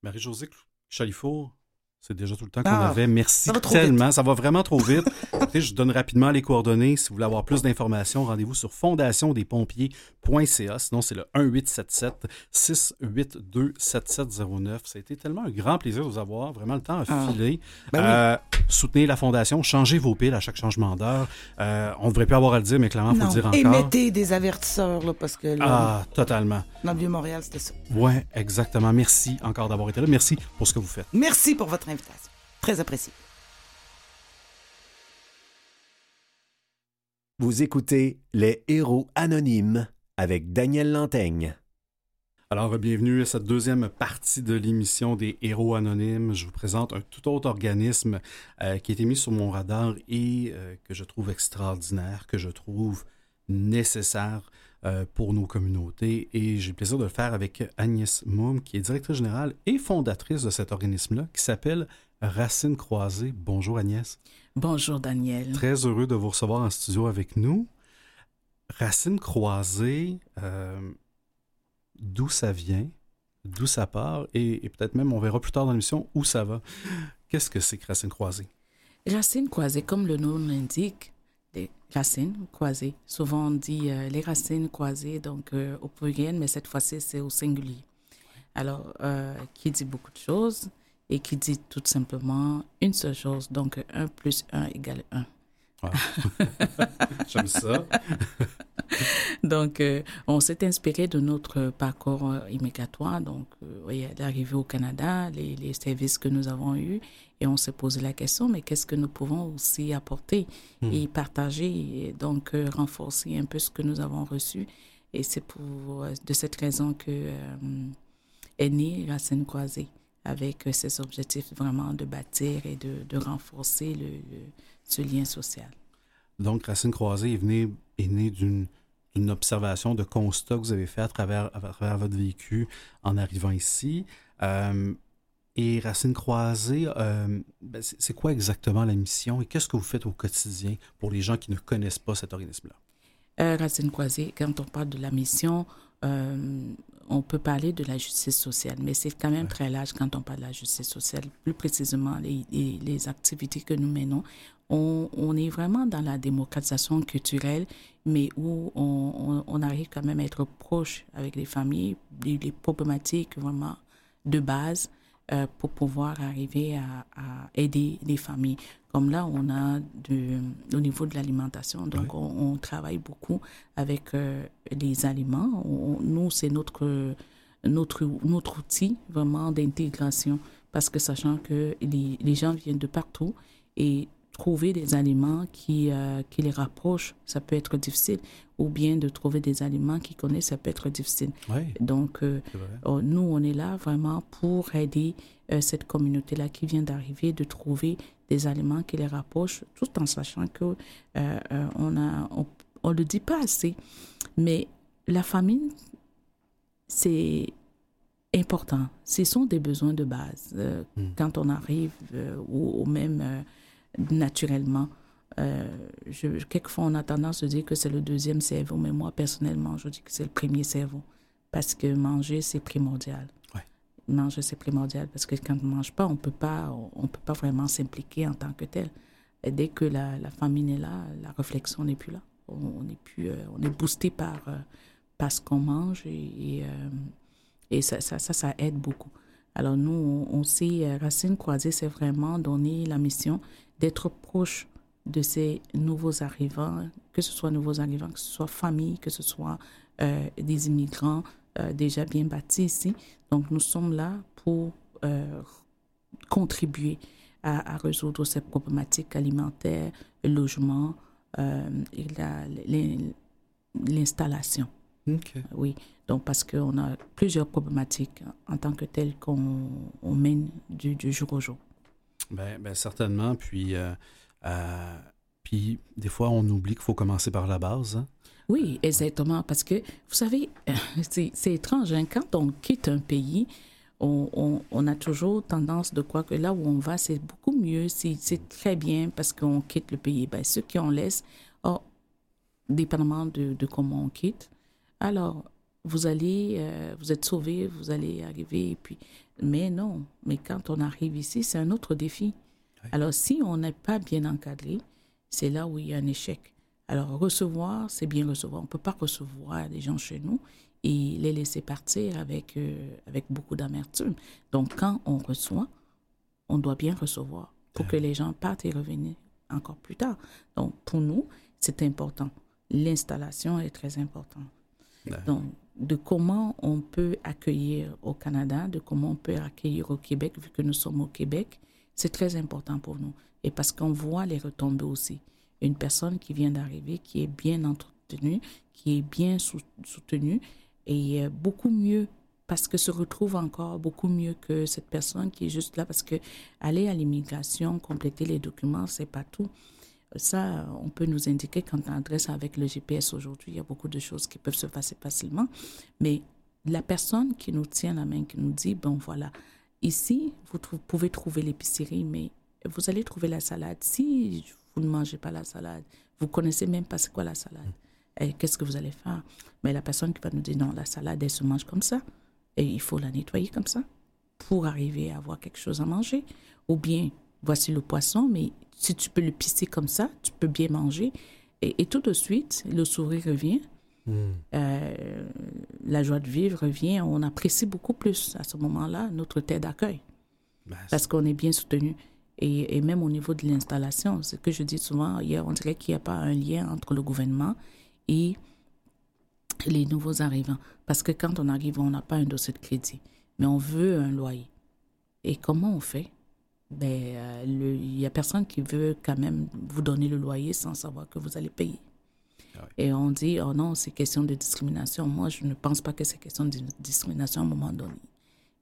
Marie-Josée Chalifour, c'est déjà tout le temps qu'on ah, avait. Merci ça tellement. Vite. Ça va vraiment trop vite. Écoutez, je donne rapidement les coordonnées. Si vous voulez avoir plus d'informations, rendez-vous sur fondationdespompiers.ca. Sinon, c'est le 1877-682-7709. Ça a été tellement un grand plaisir de vous avoir. Vraiment, le temps a filé. Ah. Ben euh. Soutenez la Fondation. Changez vos piles à chaque changement d'heure. Euh, on ne devrait plus avoir à le dire, mais clairement, il faut le dire encore. Et mettez des avertisseurs, là, parce que là, Ah, totalement. Dans le Vieux-Montréal, c'était ça. Oui, exactement. Merci encore d'avoir été là. Merci pour ce que vous faites. Merci pour votre invitation. Très apprécié. Vous écoutez Les Héros Anonymes avec Daniel Lantaigne. Alors, bienvenue à cette deuxième partie de l'émission des Héros Anonymes. Je vous présente un tout autre organisme euh, qui a été mis sur mon radar et euh, que je trouve extraordinaire, que je trouve nécessaire euh, pour nos communautés. Et j'ai le plaisir de le faire avec Agnès Moum, qui est directrice générale et fondatrice de cet organisme-là, qui s'appelle Racine Croisée. Bonjour Agnès. Bonjour Daniel. Très heureux de vous recevoir en studio avec nous. Racine Croisée, euh, d'où ça vient, d'où ça part, et, et peut-être même on verra plus tard dans l'émission où ça va. Qu'est-ce que c'est que Racine Croisée? Racine Croisée, comme le nom l'indique, des racines croisées. Souvent on dit euh, les racines croisées, donc euh, au pluriel, mais cette fois-ci c'est au singulier. Alors, euh, qui dit beaucoup de choses et qui dit tout simplement une seule chose, donc 1 plus 1 égale 1. Wow. J'aime ça. donc, on s'est inspiré de notre parcours immigratoire, donc l'arrivée au Canada, les, les, services que nous avons eus, et on s'est posé la question, mais qu'est-ce que nous pouvons aussi apporter mmh. et partager, et donc euh, renforcer un peu ce que nous avons reçu. Et c'est pour de cette raison que est née Racine Croisée, avec ces objectifs vraiment de bâtir et de, de renforcer le, le, ce lien social. Donc, Racine Croisée est, venu, est né d'une observation, de constat que vous avez fait à travers, à travers votre vécu en arrivant ici. Euh, et Racine Croisée, euh, ben c'est quoi exactement la mission et qu'est-ce que vous faites au quotidien pour les gens qui ne connaissent pas cet organisme-là? Euh, Racine Croisée, quand on parle de la mission, on peut parler de la justice sociale, mais c'est quand même très large quand on parle de la justice sociale. Plus précisément, les, les, les activités que nous menons, on, on, est vraiment dans la démocratisation culturelle, mais où on, on, on, arrive quand même à être proche avec les familles, les, les problématiques vraiment de base euh, pour pouvoir arriver à, à, aider les familles. Comme là, on a de, au niveau de l'alimentation, donc oui. on, on, travaille beaucoup avec euh, les aliments. nous, c'est notre, notre, notre outil vraiment d'intégration parce que sachant que les, les gens viennent de partout et trouver des aliments qui, euh, qui les rapprochent, ça peut être difficile. Ou bien de trouver des aliments qu'ils connaissent, ça peut être difficile. Oui, Donc, euh, oh, nous, on est là vraiment pour aider euh, cette communauté-là qui vient d'arriver, de trouver des aliments qui les rapprochent, tout en sachant que on a, on ne le dit pas assez. Mais la famine, c'est important. Ce sont des besoins de base. Mm. Quand on arrive, ou, ou, même naturellement. Euh, je, quelquefois, on a tendance à dire que c'est le deuxième cerveau, mais moi, personnellement, je dis que c'est le premier cerveau. Parce que manger, c'est primordial. Ouais. Manger, c'est primordial parce que quand on ne mange pas, on on peut pas vraiment s'impliquer en tant que tel. Et dès que la, la famine est là, la réflexion n'est plus là. On, est plus, euh, on est boosté par, euh, par ce qu'on mange et, et, euh, et ça, ça, ça, ça, aide beaucoup. Alors nous, on, on sait, Racine Croisée, c'est vraiment donner la mission d'être proche de ces nouveaux arrivants, que ce soit nouveaux arrivants, que ce soit famille, que ce soit euh, des immigrants euh, déjà bien bâtis ici. Donc nous sommes là pour euh, contribuer à, à, résoudre ces problématiques alimentaires, le logement et l'installation. Okay. Oui, donc parce qu'on a plusieurs problématiques en tant que telles qu'on mène du, du jour au jour. Ben, ben, certainement. Puis, euh, euh, puis, des fois, on oublie qu'il faut commencer par la base. Hein? Oui, exactement. Parce que, vous savez, c'est étrange. Hein? Quand on quitte un pays, on, on, on, a toujours tendance de croire que là où on va, c'est beaucoup mieux, c'est très bien parce qu'on quitte le pays. Ben, ceux qui en laissent, oh, dépendamment de, de comment on quitte, alors vous allez, euh, vous êtes sauvé, vous allez arriver, et puis, mais non, mais quand on arrive ici, c'est un autre défi. Alors, si on n'est pas bien encadré, c'est là où il y a un échec. Alors, recevoir, c'est bien recevoir. On ne peut pas recevoir des gens chez nous et les laisser partir avec, euh, avec beaucoup d'amertume. Donc, quand on reçoit, on doit bien recevoir pour que les gens partent et reviennent encore plus tard. Donc, pour nous, c'est important. L'installation est très importante. Donc, de comment on peut accueillir au Canada, de comment on peut accueillir au Québec, vu que nous sommes au Québec, c'est très important pour nous. Et parce qu'on voit les retombées aussi. Une personne qui vient d'arriver, qui est bien entretenue, qui est bien soutenue, et beaucoup mieux parce que se retrouve encore beaucoup mieux que cette personne qui est juste là parce que aller à l'immigration, compléter les documents, c'est pas tout. Ça, on peut nous indiquer quand on adresse avec le GPS aujourd'hui, il y a beaucoup de choses qui peuvent se passer facilement. Mais la personne qui nous tient la main, qui nous dit, bon voilà, ici, vous pouvez trouver l'épicerie, mais vous allez trouver la salade. Si vous ne mangez pas la salade, vous connaissez même pas c'est quoi la salade. Qu'est-ce que vous allez faire? Mais la personne qui va nous dire, non, la salade, elle se mange comme ça. Et il faut la nettoyer comme ça pour arriver à avoir quelque chose à manger. Ou bien, voici le poisson, mais si tu peux le pisser comme ça, tu peux bien manger. Et, et tout de suite, le sourire revient. Mmh. Euh, la joie de vivre revient. On apprécie beaucoup plus à ce moment-là notre terre d'accueil. Ben, parce qu'on est bien soutenu. Et, et, même au niveau de l'installation, ce que je dis souvent, hier, on dirait qu'il n'y a pas un lien entre le gouvernement et les nouveaux arrivants. Parce que quand on arrive, on n'a pas un dossier de crédit, mais on veut un loyer. Et comment on fait? Ben, euh, il n'y a personne qui veut quand même vous donner le loyer sans savoir que vous allez payer. Ah. Et on dit, oh non, c'est question de discrimination. Moi, je ne pense pas que c'est question de discrimination à un moment donné.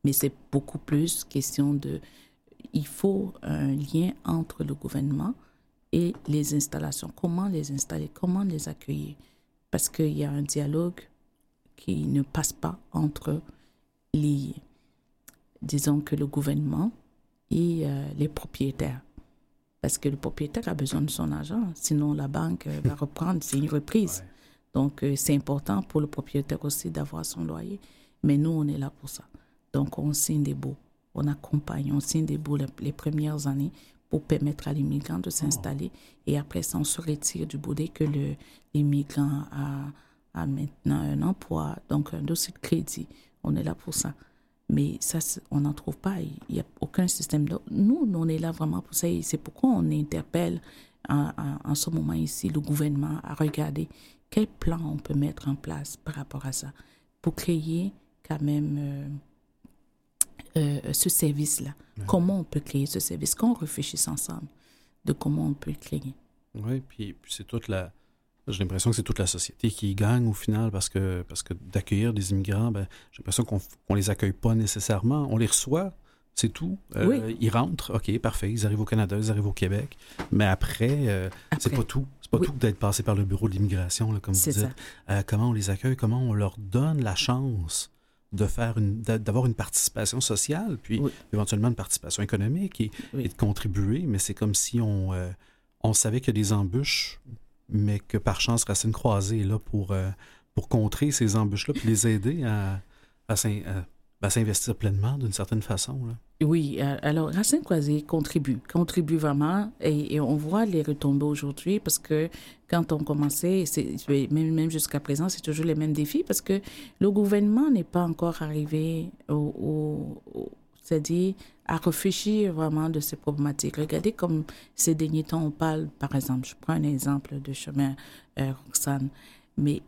Mais c'est beaucoup plus question de... Il faut un lien entre le gouvernement et les installations. Comment les installer, comment les accueillir? Parce qu'il y a un dialogue qui ne passe pas entre les... Disons que le gouvernement et euh, les propriétaires. Parce que le propriétaire a besoin de son argent, sinon la banque euh, va reprendre, c'est une reprise. Ouais. Donc, euh, c'est important pour le propriétaire aussi d'avoir son loyer. Mais nous, on est là pour ça. Donc, on signe des baux. On accompagne, on signe des baux les, premières années pour permettre à l'immigrant de s'installer. Et après ça, on se retire du bout dès que l'immigrant a, a maintenant un emploi, donc un dossier de crédit. On est là pour ça. Mais ça, on n'en trouve pas. Il n'y a aucun système. Nous, on est là vraiment pour ça. Et c'est pourquoi on interpelle en, en, ce moment ici le gouvernement à regarder quel plan on peut mettre en place par rapport à ça pour créer quand même euh, euh, ce service-là. Comment on peut créer ce service? Qu'on réfléchisse ensemble de comment on peut le créer. Oui, puis, c'est toute la. J'ai l'impression que c'est toute la société qui gagne au final parce que, parce que d'accueillir des immigrants, ben, j'ai l'impression qu'on ne les accueille pas nécessairement. On les reçoit, c'est tout. Euh, ils rentrent, OK, parfait. Ils arrivent au Canada, ils arrivent au Québec. Mais après, c'est pas tout. C'est pas tout d'être passé par le bureau de l'immigration, comme vous dites. comment on les accueille, comment on leur donne la chance de faire une d'avoir une participation sociale, puis éventuellement une participation économique et, de contribuer, mais c'est comme si on, euh, on savait qu'il y a des embûches, mais que par chance Racine Croisée est là pour, euh, pour contrer ces embûches-là, puis les aider à, à, s'investir pleinement d'une certaine façon. Oui, euh, alors Racine Croisé contribue, contribue vraiment et, on voit les retombées aujourd'hui parce que quand on commençait, même, même jusqu'à présent, c'est toujours les mêmes défis parce que le gouvernement n'est pas encore arrivé au, c'est-à-dire à réfléchir vraiment de ces problématiques. Regardez comme ces derniers temps, on parle, par exemple, je prends un exemple de chemin euh, Roxane, mais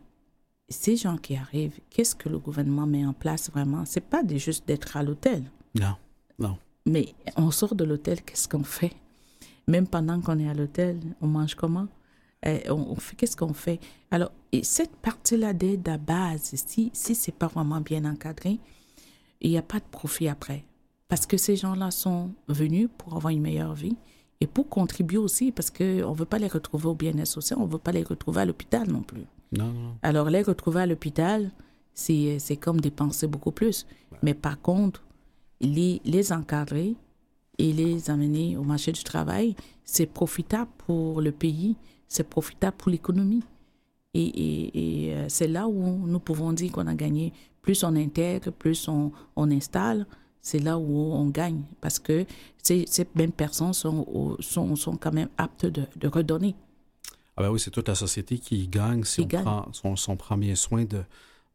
ces gens qui arrivent, qu'est-ce que le gouvernement met en place vraiment? C'est pas juste d'être à l'hôtel. Non, non. Mais on sort de l'hôtel, qu'est-ce qu'on fait? Même pendant qu'on est à l'hôtel, on mange comment? Eh, on, fait qu'est-ce qu'on fait? Alors, et cette partie-là d'aide à base, si si c'est pas vraiment bien encadré, il n'y a pas de profit après, parce que ces gens-là sont venus pour avoir une meilleure vie et pour contribuer aussi, parce que on veut pas les retrouver au bien-être social, on veut pas les retrouver à l'hôpital non plus. Alors, les retrouver à l'hôpital, c'est comme dépenser beaucoup plus. Mais par contre, les, les encadrer et les amener au marché du travail, c'est profitable pour le pays, c'est profitable pour l'économie. Et, et, et euh, c'est là où nous pouvons dire qu'on a gagné. Plus on intègre, plus on, on installe, c'est là où on gagne. Parce que ces, ces mêmes personnes sont, sont, sont quand même aptes de, de redonner. Ah ben oui, c'est toute la société qui gagne si, on, Prend, on, prend bien soin de,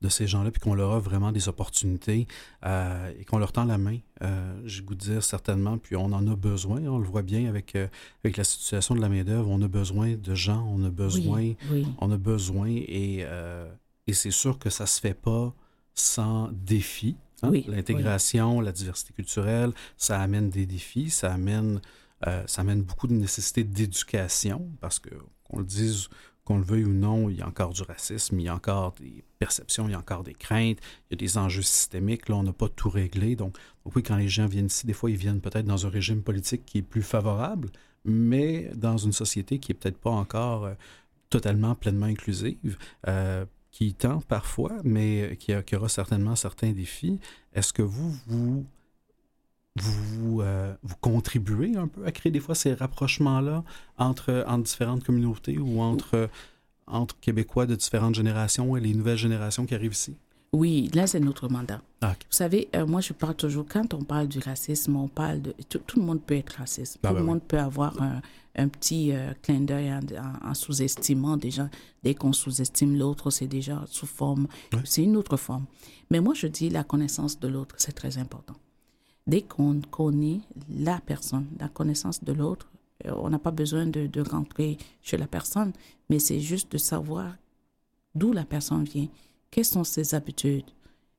de ces gens-là, puis qu'on leur offre vraiment des opportunités euh, et qu'on leur tend la main. Euh, J'ai goût de dire certainement, puis on en a besoin. On le voit bien avec, euh, avec la situation de la main-d'œuvre. On a besoin de gens, on a besoin, on a besoin, et, euh, et c'est sûr que ça ne se fait pas sans défis. Hein. L'intégration, la diversité culturelle, ça amène des défis, ça amène, ça amène beaucoup de nécessité d'éducation parce que qu'on le dise, qu'on le veuille ou non, il y a encore du racisme, il y a encore des perceptions, il y a encore des craintes, il y a des enjeux systémiques. Là, on n'a pas tout réglé. Donc, oui, quand les gens viennent ici, des fois, ils viennent peut-être dans un régime politique qui est plus favorable, mais dans une société qui est peut-être pas encore euh, totalement, pleinement inclusive. Euh, qui tend parfois, mais qui, qui, aura certainement certains défis. Est-ce que vous, vous vous, euh, vous contribuez un peu à créer des fois ces rapprochements-là entre, entre différentes communautés ou entre, entre Québécois de différentes générations et les nouvelles générations qui arrivent ici? Oui, là, c'est notre mandat. Ah, vous savez, euh, moi, je parle toujours, quand on parle du racisme, on parle de... Tout, le monde peut être raciste. Ah, tout le ben monde peut avoir un, un petit euh, clin d'œil en, sous-estimant déjà. Dès qu'on sous-estime l'autre, c'est déjà sous forme... C'est une autre forme. Mais moi, je dis la connaissance de l'autre, c'est très important dès qu'on connaît la personne, la connaissance de l'autre, euh, on n'a pas besoin de, rentrer chez la personne, mais c'est juste de savoir d'où la personne vient, quelles sont ses habitudes.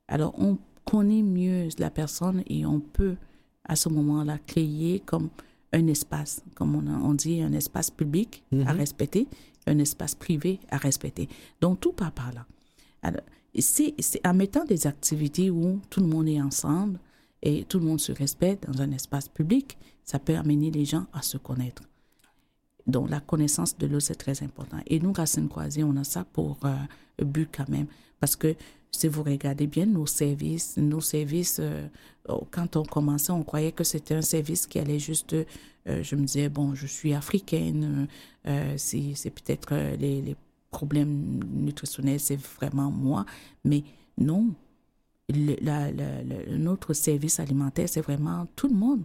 Alors, on connaît mieux la personne et on peut, à ce moment-là, créer comme un espace, comme on, dit, un espace public à mhm. respecter, un espace privé à respecter. Donc, tout part par là. Alors, c'est en mettant des activités où tout le monde est ensemble, et tout le monde se respecte dans un espace public, ça peut amener les gens à se connaître. Donc la connaissance de l'eau, c'est très important. Et nous, Racine Croisée, on a ça pour euh, but quand même. Parce que si vous regardez bien nos services, nos services, euh, oh, quand on commençait, on croyait que c'était un service qui allait juste, euh, je me disais, bon, je suis africaine, c'est peut-être les, problèmes nutritionnels, c'est vraiment moi. Mais non, le- notre service alimentaire, c'est vraiment tout le monde.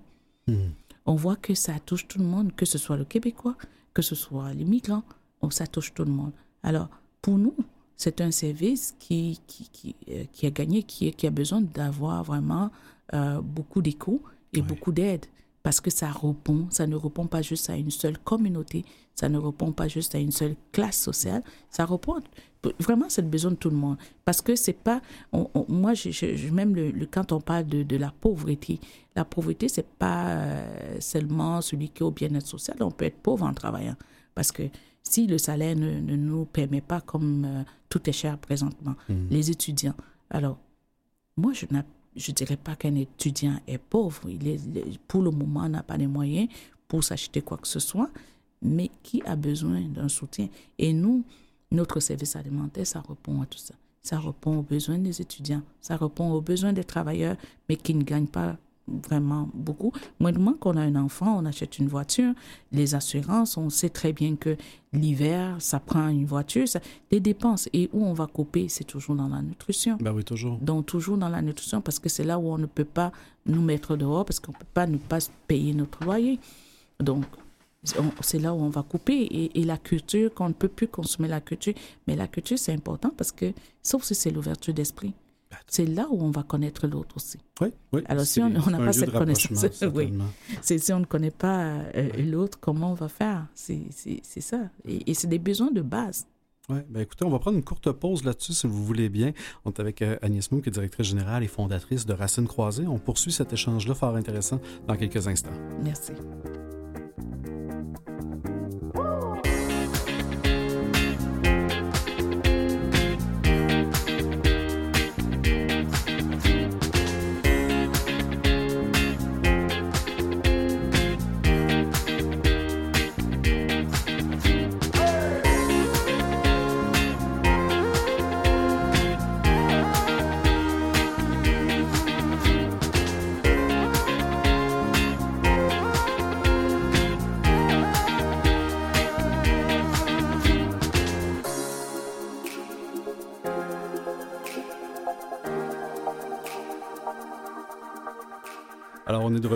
Hmm. On voit que ça touche tout le monde, que ce soit le Québécois, que ce soit les migrants, on- ça touche tout le monde. Alors, pour nous, c'est un service qui, qui, qui, euh, qui a gagné, qui, qui a besoin d'avoir vraiment euh, beaucoup d'écho et beaucoup d'aide. Parce que ça répond, ça ne répond pas juste à une seule communauté, ça ne répond pas juste à une seule classe sociale, ça répond vraiment c'est le besoin de tout le monde. Parce que c'est pas, on- on- moi je, je- je- même le, le- quand on parle de, de la pauvreté, la pauvreté c'est pas euh, seulement celui qui est au bien-être social, on peut être pauvre en travaillant. Parce que si le salaire ne, ne nous permet pas, comme euh, tout est cher présentement, Mhm. les étudiants, alors moi, je ne je dirais pas qu'un étudiant est pauvre. Il est, pour le moment, n'a pas les moyens pour s'acheter quoi que ce soit, mais qui a besoin d'un soutien. Et nous, notre service alimentaire, ça répond à tout ça. Ça répond aux besoins des étudiants, ça répond aux besoins des travailleurs, mais qui ne gagnent pas vraiment beaucoup. Moindrement qu'on a un enfant, on achète une voiture, les assurances, on sait très bien que l'hiver, ça prend une voiture, ça, les dépenses. Et où on va couper, c'est toujours dans la nutrition. Ben oui, toujours. Donc, toujours dans la nutrition, parce que c'est là où on ne peut pas nous mettre dehors, parce qu'on ne peut pas ne pas payer notre loyer. Donc, on- c'est là où on va couper. Et, et la culture, qu'on ne peut plus consommer la culture. Mais la culture, c'est important parce que, sauf si c'est l'ouverture d'esprit. C'est là où on va connaître l'autre aussi. Oui, oui. Alors, si on n'a pas cette connaissance, oui. si on ne connaît pas euh, l'autre, comment on va faire? C'est ça. Et, et c'est des besoins de base. Oui, ben écoutez, on va prendre une courte pause là-dessus, si vous voulez bien. On est avec euh, Agnès Moum, qui est directrice générale et fondatrice de Racines Croisées. On poursuit cet échange-là fort intéressant dans quelques instants. Merci.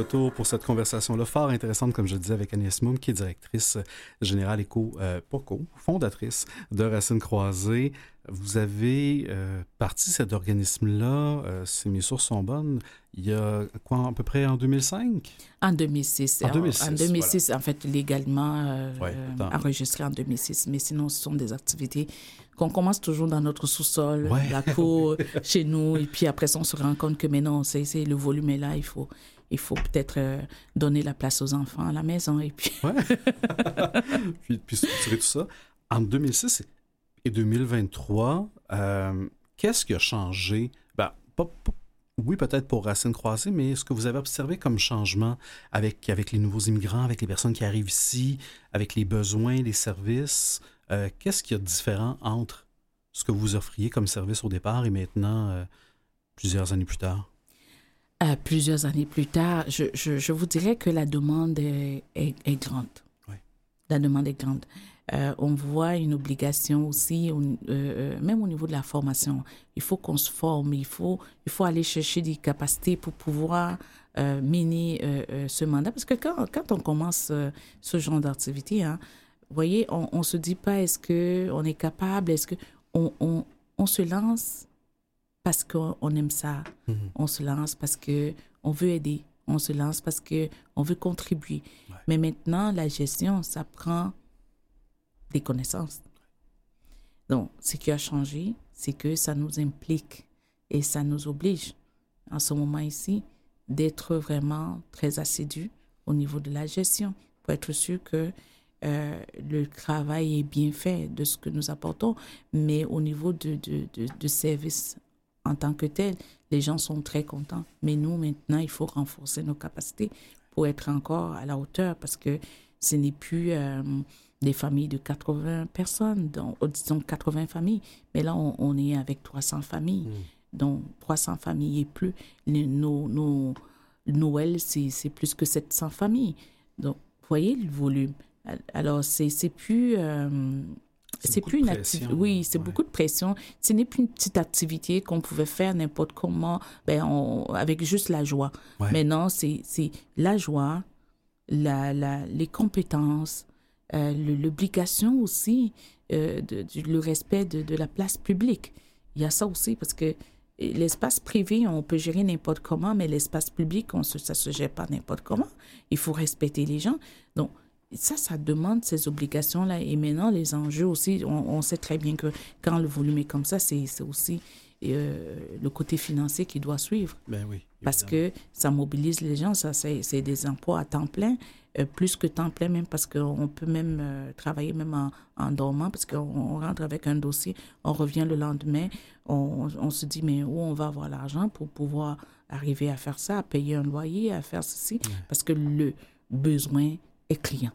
Retour pour cette conversation-là fort intéressante, comme je le disais, avec Agnès Moum, qui est directrice générale et co, euh, fondatrice de Racines Croisées. Vous avez euh, parti cet organisme-là, euh, si mes sources sont bonnes, il y a quoi, à peu près en 2005? En 2006. En 2006, En 2006, en fait, légalement euh, Ouais, euh, enregistré en 2006. Mais sinon, ce sont des activités qu'on commence toujours dans notre sous-sol, Ouais. la cour, chez nous. Et puis après ça, on se rend compte que, c'est, c'est- le volume est là. Il faut, il faut peut-être euh, donner la place aux enfants à la maison. Et puis... puis, puis structurer tout ça. En 2006 et 2023, euh, qu'est-ce qui a changé? Ben, pas, pas- oui, peut-être pour Racines Croisées, mais est-ce que vous avez observé comme changement avec, avec les nouveaux immigrants, avec les personnes qui arrivent ici, avec les besoins, les services? Euh, qu'est-ce qu'il y a de différent entre ce que vous offriez comme service au départ et maintenant, euh, plusieurs années plus tard? Euh, plusieurs années plus tard, je, je, je vous dirais que la demande est, est, est grande. La demande est grande. Euh, on voit une obligation aussi, au- euh, même au niveau de la formation. Il faut qu'on se forme, il faut, il faut aller chercher des capacités pour pouvoir euh, mener euh, ce mandat. Parce que quand, quand on commence ce genre d'activité, hein, vous voyez, on ne se dit pas est-ce qu'on est capable, est-ce que on, on, on se lance parce qu'on on aime ça. On se lance parce que on veut aider. On se lance parce que on veut contribuer. Mais maintenant, la gestion, ça prend des connaissances. Donc, ce qui a changé, c'est que ça nous implique et ça nous oblige, en ce moment ici, d'être vraiment très assidus au niveau de la gestion pour être sûr que euh, le travail est bien fait de ce que nous apportons, mais au niveau de, de, de, de service en tant que tel, les gens sont très contents. Mais nous, maintenant, il faut renforcer nos capacités pour être encore à la hauteur parce que ce n'est plus euh, des familles de 80 personnes, donc, oh, disons 80 familles, mais là, on, on est avec 300 familles. Donc, 300 familles et plus. Nos, nos, Noël, c'est plus que 700 familles. Donc, voyez le volume. Alors, c'est c'est plus euh, c'est plus une activité. Oui, c'est beaucoup de pression. Ce n'est plus une petite activité qu'on pouvait faire n'importe comment, ben, avec juste la joie. Maintenant, c'est la joie, la, la, les compétences, euh, l'obligation aussi, euh, de, le respect de, de, la place publique. Il y a ça aussi parce que l'espace privé, on peut gérer n'importe comment, mais l'espace public, on se, ça ne se gère pas n'importe comment. Il faut respecter les gens. Donc, ça, ça demande ces obligations-là. Et maintenant, les enjeux aussi, on, sait très bien que quand le volume est comme ça, c'est aussi euh, le côté financier qui doit suivre. Ben oui. Parce que ça mobilise les gens, ça, c'est des emplois à temps plein, euh, plus que temps plein même, parce qu'on peut même euh, travailler même en, en dormant, parce qu'on rentre avec un dossier, on revient le lendemain, on, on se dit, mais où on va avoir l'argent pour pouvoir arriver à faire ça, à payer un loyer, à faire ceci, parce que le besoin et client.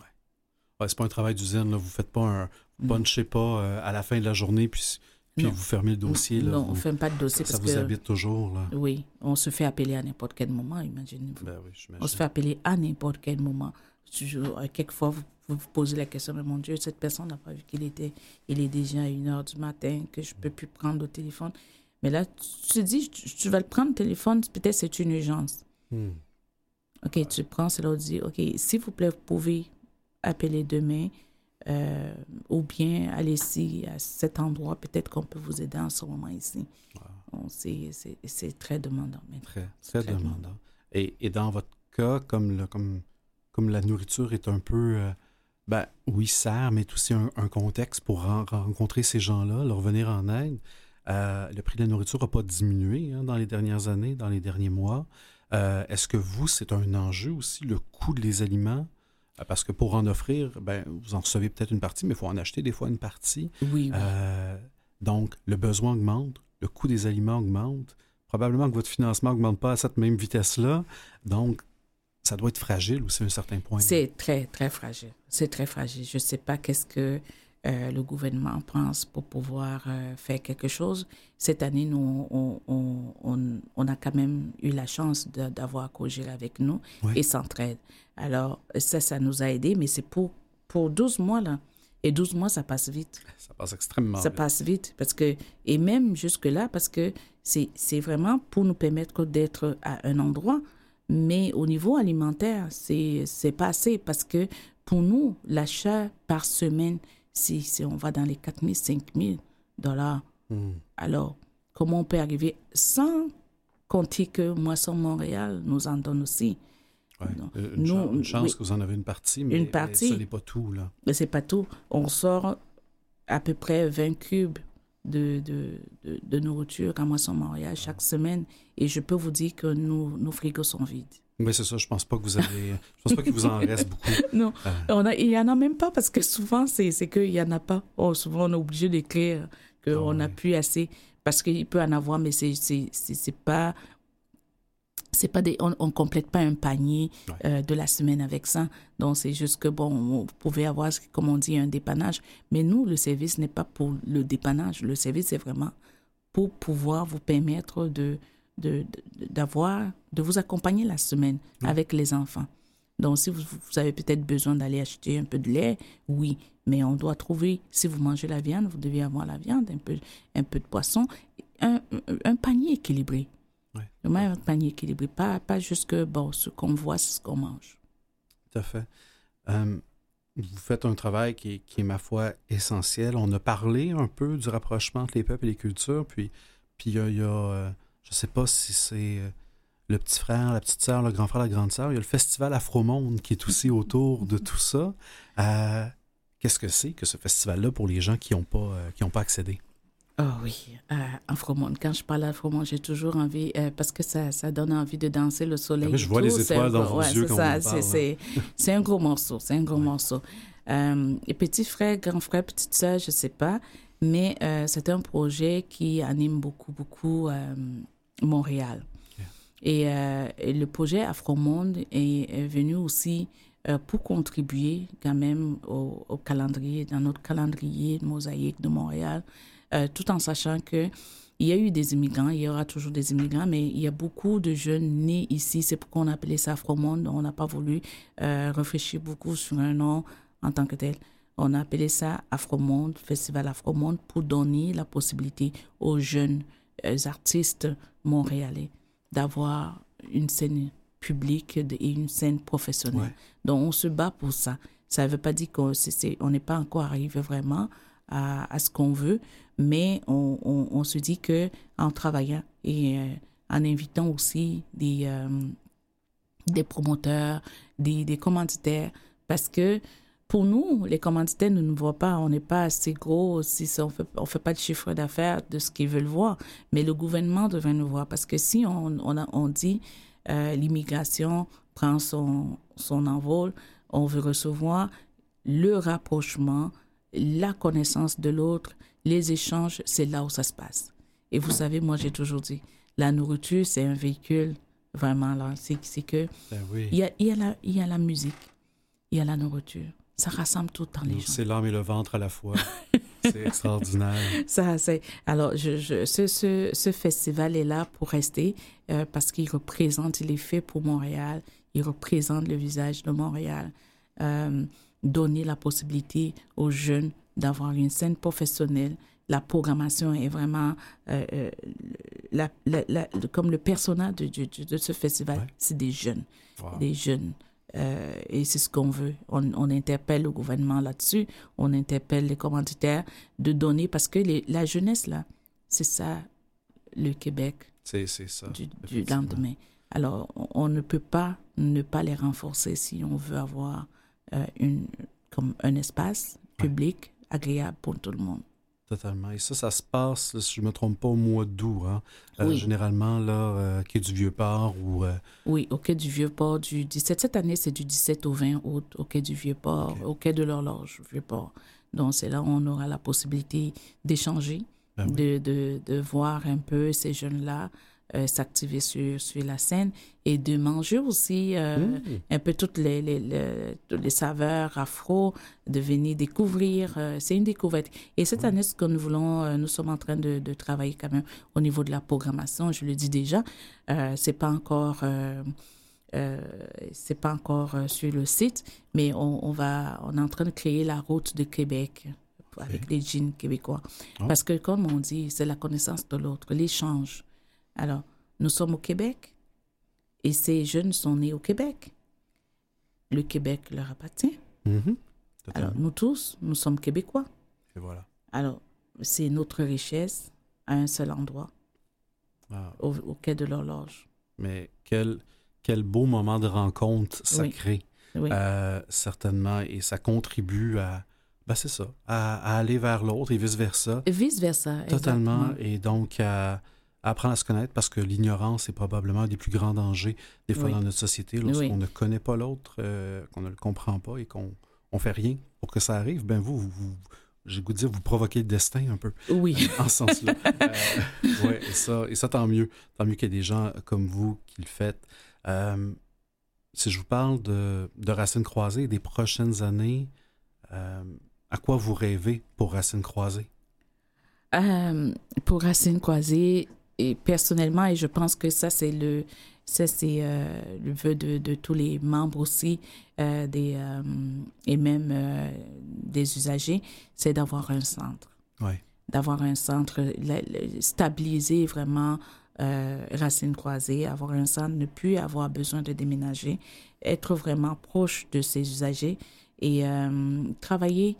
Ouais. c'est pas un travail d'usine. Vous faites pas un. Vous punchez pas euh, à la fin de la journée, puis, puis vous fermez le dossier. non, on ne ferme pas de dossier ça, vous habite toujours. Là. Oui, on se fait appeler à n'importe quel moment, imaginez-vous. Ben oui, on se fait appeler à n'importe quel moment. Euh, quelquefois, vous, vous posez la question, mais mon Dieu, cette personne n'a pas vu qu'il était, il est déjà à une heure du matin, que je ne peux plus prendre le téléphone. Mais là, tu te dis, tu, vas le prendre le téléphone, peut-être c'est une urgence. Hmm. OK, tu prends, cela dit, OK, s'il vous plaît, vous pouvez appeler demain euh, ou bien aller ici, à cet endroit, peut-être qu'on peut vous aider en ce moment ici. C'est très demandant. Très, très, demandant. Et, et, dans votre cas, comme, le, comme, comme la nourriture est un peu, euh, ben, oui, sert, mais aussi un, contexte pour rencontrer ces gens-là, leur venir en aide. Euh, le prix de la nourriture n'a pas diminué hein, dans les dernières années, dans les derniers mois. Euh, est-ce que vous, c'est un enjeu aussi, le coût des aliments? Euh, parce que pour en offrir, ben, vous en recevez peut-être une partie, mais il faut en acheter des fois une partie. Oui. Euh, donc, le besoin augmente, le coût des aliments augmente. Probablement que votre financement n'augmente pas à cette même vitesse-là. Donc, ça doit être fragile aussi à un certain point. C'est très, très fragile. C'est très fragile. Je ne sais pas qu'est-ce que euh, le gouvernement pense pour pouvoir euh, faire quelque chose. Cette année, nous, on, on, on, a quand même eu la chance d'avoir Cogir avec nous et s'entraide. Alors, ça, ça nous a aidés, mais c'est pour, pour 12 mois, là. Et 12 mois, ça passe vite. Ça passe extrêmement ça vite. Ça passe vite. Parce que, et même jusque-là, parce que c'est vraiment pour nous permettre d'être à un endroit. Mais au niveau alimentaire, c'est pas assez parce que pour nous, l'achat par semaine, si, si on va dans les 4 000, 5 000 dollars, hmm. alors comment on peut arriver sans compter que Moisson Montréal nous en donne aussi? Euh, une, nous, chance, que vous en avez une partie, mais, une partie, ce n'est pas tout. Là. Mais ce n'est pas tout. On sort à peu près 20 cubes de, de, de, nourriture à Moisson Montréal chaque semaine et je peux vous dire que nos, nos frigos sont vides. Oui, c'est ça. Je pense pas que vous avez. Je pense pas qu'il vous en reste beaucoup. Non. Euh. On a, il y en a même pas parce que souvent, c'est, qu'il y en a pas. Oh, souvent, on est obligé d'écrire qu'on n'a plus assez parce qu'il peut en avoir, mais c'est, pas. C'est pas des, on, ne complète pas un panier euh, de la semaine avec ça. Donc, c'est juste que, bon, vous pouvez avoir, comme on dit, un dépannage. Mais nous, le service n'est pas pour le dépannage. Le service, c'est vraiment pour pouvoir vous permettre de, d'avoir, de, vous accompagner la semaine avec les enfants. Donc, si vous, avez peut-être besoin d'aller acheter un peu de lait, oui, mais on doit trouver, si vous mangez la viande, vous devez avoir la viande, un peu, un peu de poisson, un, un panier équilibré. un panier équilibré, pas, pas juste que, bon, ce qu'on voit, c'est ce qu'on mange. Tout à fait. Euh, vous faites un travail qui est, qui est, ma foi, essentiel. On a parlé un peu du rapprochement entre les peuples et les cultures, puis, puis il y a, euh, je sais pas si c'est euh, le petit frère, la petite sœur, le grand frère, la grande sœur. Il y a le festival Afromonde qui est aussi autour de tout ça. Euh, qu'est-ce que c'est que ce festival-là pour les gens qui n'ont pas, euh, pas accédé? Oh oui, euh, Afromonde. Quand je parle d'Afromonde, j'ai toujours envie, parce que ça, ça donne envie de danser le soleil. Ah je vois les étoiles dans vos yeux quand C'est un gros morceau, c'est un gros morceau. et petit frère, grand frère, petite sœur, je sais pas, mais c'est un projet qui anime beaucoup, beaucoup Montréal. Euh, et, le projet Afromonde est, est venu aussi euh, pour contribuer quand même au, calendrier, dans notre calendrier mosaïque de Montréal, euh, tout en sachant que il y a eu des immigrants, il y aura toujours des immigrants, mais il y a beaucoup de jeunes nés ici. C'est pourquoi on a appelé ça Afromonde. On n'a pas voulu réfléchir beaucoup sur un nom en tant que tel. On a appelé ça Afromonde, Festival Afromonde, pour donner la possibilité aux jeunes euh, artistes montréalais d'avoir une scène publique et une scène professionnelle. Donc, on se bat pour ça. Ça ne veut pas dire qu'on n'est pas encore arrivé vraiment à, ce qu'on veut, mais on, se dit que en travaillant et euh, en invitant aussi des, euh, des promoteurs, des, des commanditaires, parce que pour nous, les commanditaires ne nous voient pas. On n'est pas assez gros si on fait, ne fait pas de chiffre d'affaires de ce qu'ils veulent voir. Mais le gouvernement devrait nous voir parce que si on, on, on dit euh, l'immigration prend son, son envol, on veut recevoir le rapprochement, la connaissance de l'autre, les échanges, c'est là où ça se passe. Et vous savez, moi j'ai toujours dit, la nourriture, c'est un véhicule vraiment là. C'est que ben il, y a, il, y a la, il y a la musique, il y a la nourriture ça rassemble tout le temps les gens. C'est l'âme et le ventre à la fois. c'est extraordinaire. Ça, c'est. Alors, je, je, ce, ce, ce, festival est là pour rester euh, parce qu'il représente, il est fait pour Montréal, il représente le visage de Montréal. Euh, donner la possibilité aux jeunes d'avoir une scène professionnelle. La programmation est vraiment euh, la, la, comme le personnage de, de, de ce festival, c'est des jeunes, des jeunes. Euh, et c'est ce qu'on veut. On, interpelle le gouvernement là-dessus, on interpelle les commanditaires de donner, parce que la jeunesse, là, c'est ça le Québec c'est, ça, du, du, lendemain. Alors, on, ne peut pas ne pas les renforcer si on veut avoir euh, une, comme un espace public agréable pour tout le monde. Totalement. Et ça, ça se passe, si je ne me trompe pas, au mois d'août. Hein? Euh, généralement, là, euh, Quai du Vieux-Port ou... Euh, oui, au Quai du Vieux-Port du 17. Cette année, c'est du 17 au 20 août au Quai du Vieux-Port, au Quai de l'Horloge, Vieux-Port. Donc, c'est là où on aura la possibilité d'échanger, ben de, de, de, voir un peu ces jeunes-là, euh, s'activer sur, sur la scène et de manger aussi euh, mmh. un peu toutes les, les, les, saveurs afro, de venir découvrir. Euh, c'est une découverte. Et cette année, ce que nous voulons, nous sommes en train de, de, travailler quand même au niveau de la programmation. Je le dis déjà, c'est pas encore. c'est pas encore sur le site, mais on, on, va, on est en train de créer la route de Québec avec les jeans québécois. Ah. Parce que, comme on dit, c'est la connaissance de l'autre, l'échange. Alors, nous sommes au Québec et ces jeunes sont nés au Québec. Le Québec leur appartient. Mm-hmm. Alors, nous tous, nous sommes québécois. Et voilà. Alors, c'est notre richesse à un seul endroit, au, quai de l'horloge. Mais quel, quel beau moment de rencontre ça crée. Euh, certainement, et ça contribue à, ben c'est ça, à, aller vers l'autre et vice-versa. Vice-versa, Totalement. Et donc, à apprendre à se connaître parce que l'ignorance est probablement un des plus grands dangers des fois dans notre société lorsqu'on ne connaît pas l'autre, euh, qu'on ne le comprend pas et qu'on on fait rien pour que ça arrive. Ben vous, vous, j'ai goût de dire, vous provoquez le destin un peu. Oui. En ce sens-là. euh, ouais, et ça, et ça, tant mieux. Tant mieux qu'il y ait des gens comme vous qui le faites. Euh, si je vous parle de, de Racines croisées des prochaines années, euh, à quoi vous rêvez pour Racines croisées? pour Racines croisées, et personnellement, et je pense que ça, c'est le, ça, c'est euh, le vœu de, de, tous les membres aussi, euh, des, euh, et même des usagers, c'est d'avoir un centre. D'avoir un centre stabilisé vraiment, racines croisées, avoir un centre, ne plus avoir besoin de déménager, être vraiment proche de ces usagers et travailler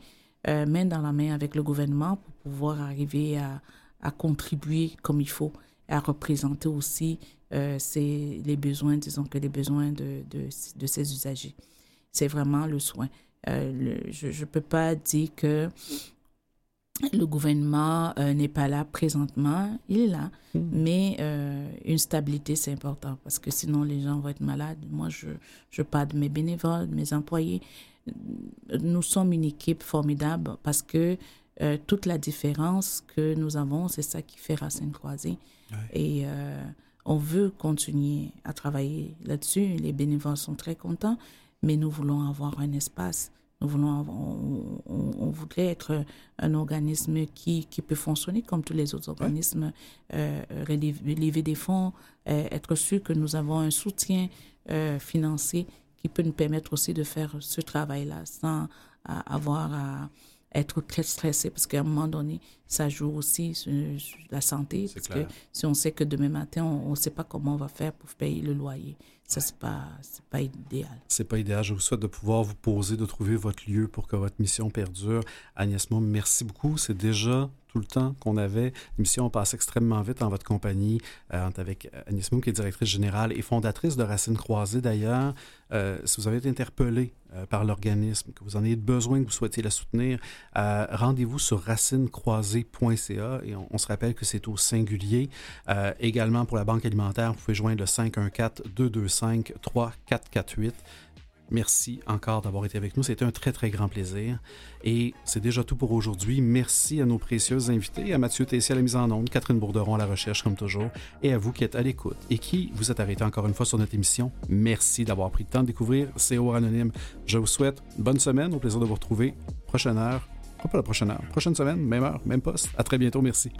main dans la main avec le gouvernement pour pouvoir arriver à, à contribuer comme il faut à représenter aussi euh, les besoins, disons que les besoins de, de, de ces usagers. C'est vraiment le soin. Euh, je ne peux pas dire que le gouvernement euh, n'est pas là présentement, il est là, mmh. mais euh, une stabilité, c'est important parce que sinon les gens vont être malades. Moi, je, je parle de mes bénévoles, de mes employés. Nous sommes une équipe formidable parce que euh, toute la différence que nous avons, c'est ça qui fait Racine Croisée. Et euh, on veut continuer à travailler là-dessus. Les bénévoles sont très contents, mais nous voulons avoir un espace. Nous voulons on, voudrait être un organisme qui, qui peut fonctionner comme tous les autres organismes, euh, relever des fonds, être sûr que nous avons un soutien financier qui peut nous permettre aussi de faire ce travail-là sans à avoir à être très stressé parce qu'à un moment donné, ça joue aussi sur, la santé. Parce que si on sait que demain matin, on ne sait pas comment on va faire pour payer le loyer, ça, c'est pas, pas idéal. C'est pas idéal. Je vous souhaite de pouvoir vous poser, de trouver votre lieu pour que votre mission perdure. Agnès Moum, merci beaucoup. C'est déjà tout le temps qu'on avait. L'émission passe extrêmement vite en votre compagnie, euh, avec Agnès Moum, qui est directrice générale et fondatrice de Racines Croisées d'ailleurs. Euh, si vous avez été interpellé euh, par l'organisme, que vous en ayez besoin, que vous souhaitez la soutenir, rendez-vous sur racinecroisées.ca et on, se rappelle que c'est au singulier. également pour la Banque alimentaire, vous pouvez joindre le 514-225-3448. Merci encore d'avoir été avec nous. C'était un très, très grand plaisir. Et c'est déjà tout pour aujourd'hui. Merci à nos précieuses invités, à Mathieu Tessier à la mise en onde, Catherine Bourderon à la recherche, comme toujours, et à vous qui êtes à l'écoute et qui vous êtes arrêtés encore une fois sur notre émission. Merci d'avoir pris le temps de découvrir CO Anonyme. Je vous souhaite une bonne semaine. Au plaisir de vous retrouver. Prochaine heure. Pas la prochaine heure. Prochaine semaine, même heure, même poste. À très bientôt. Merci.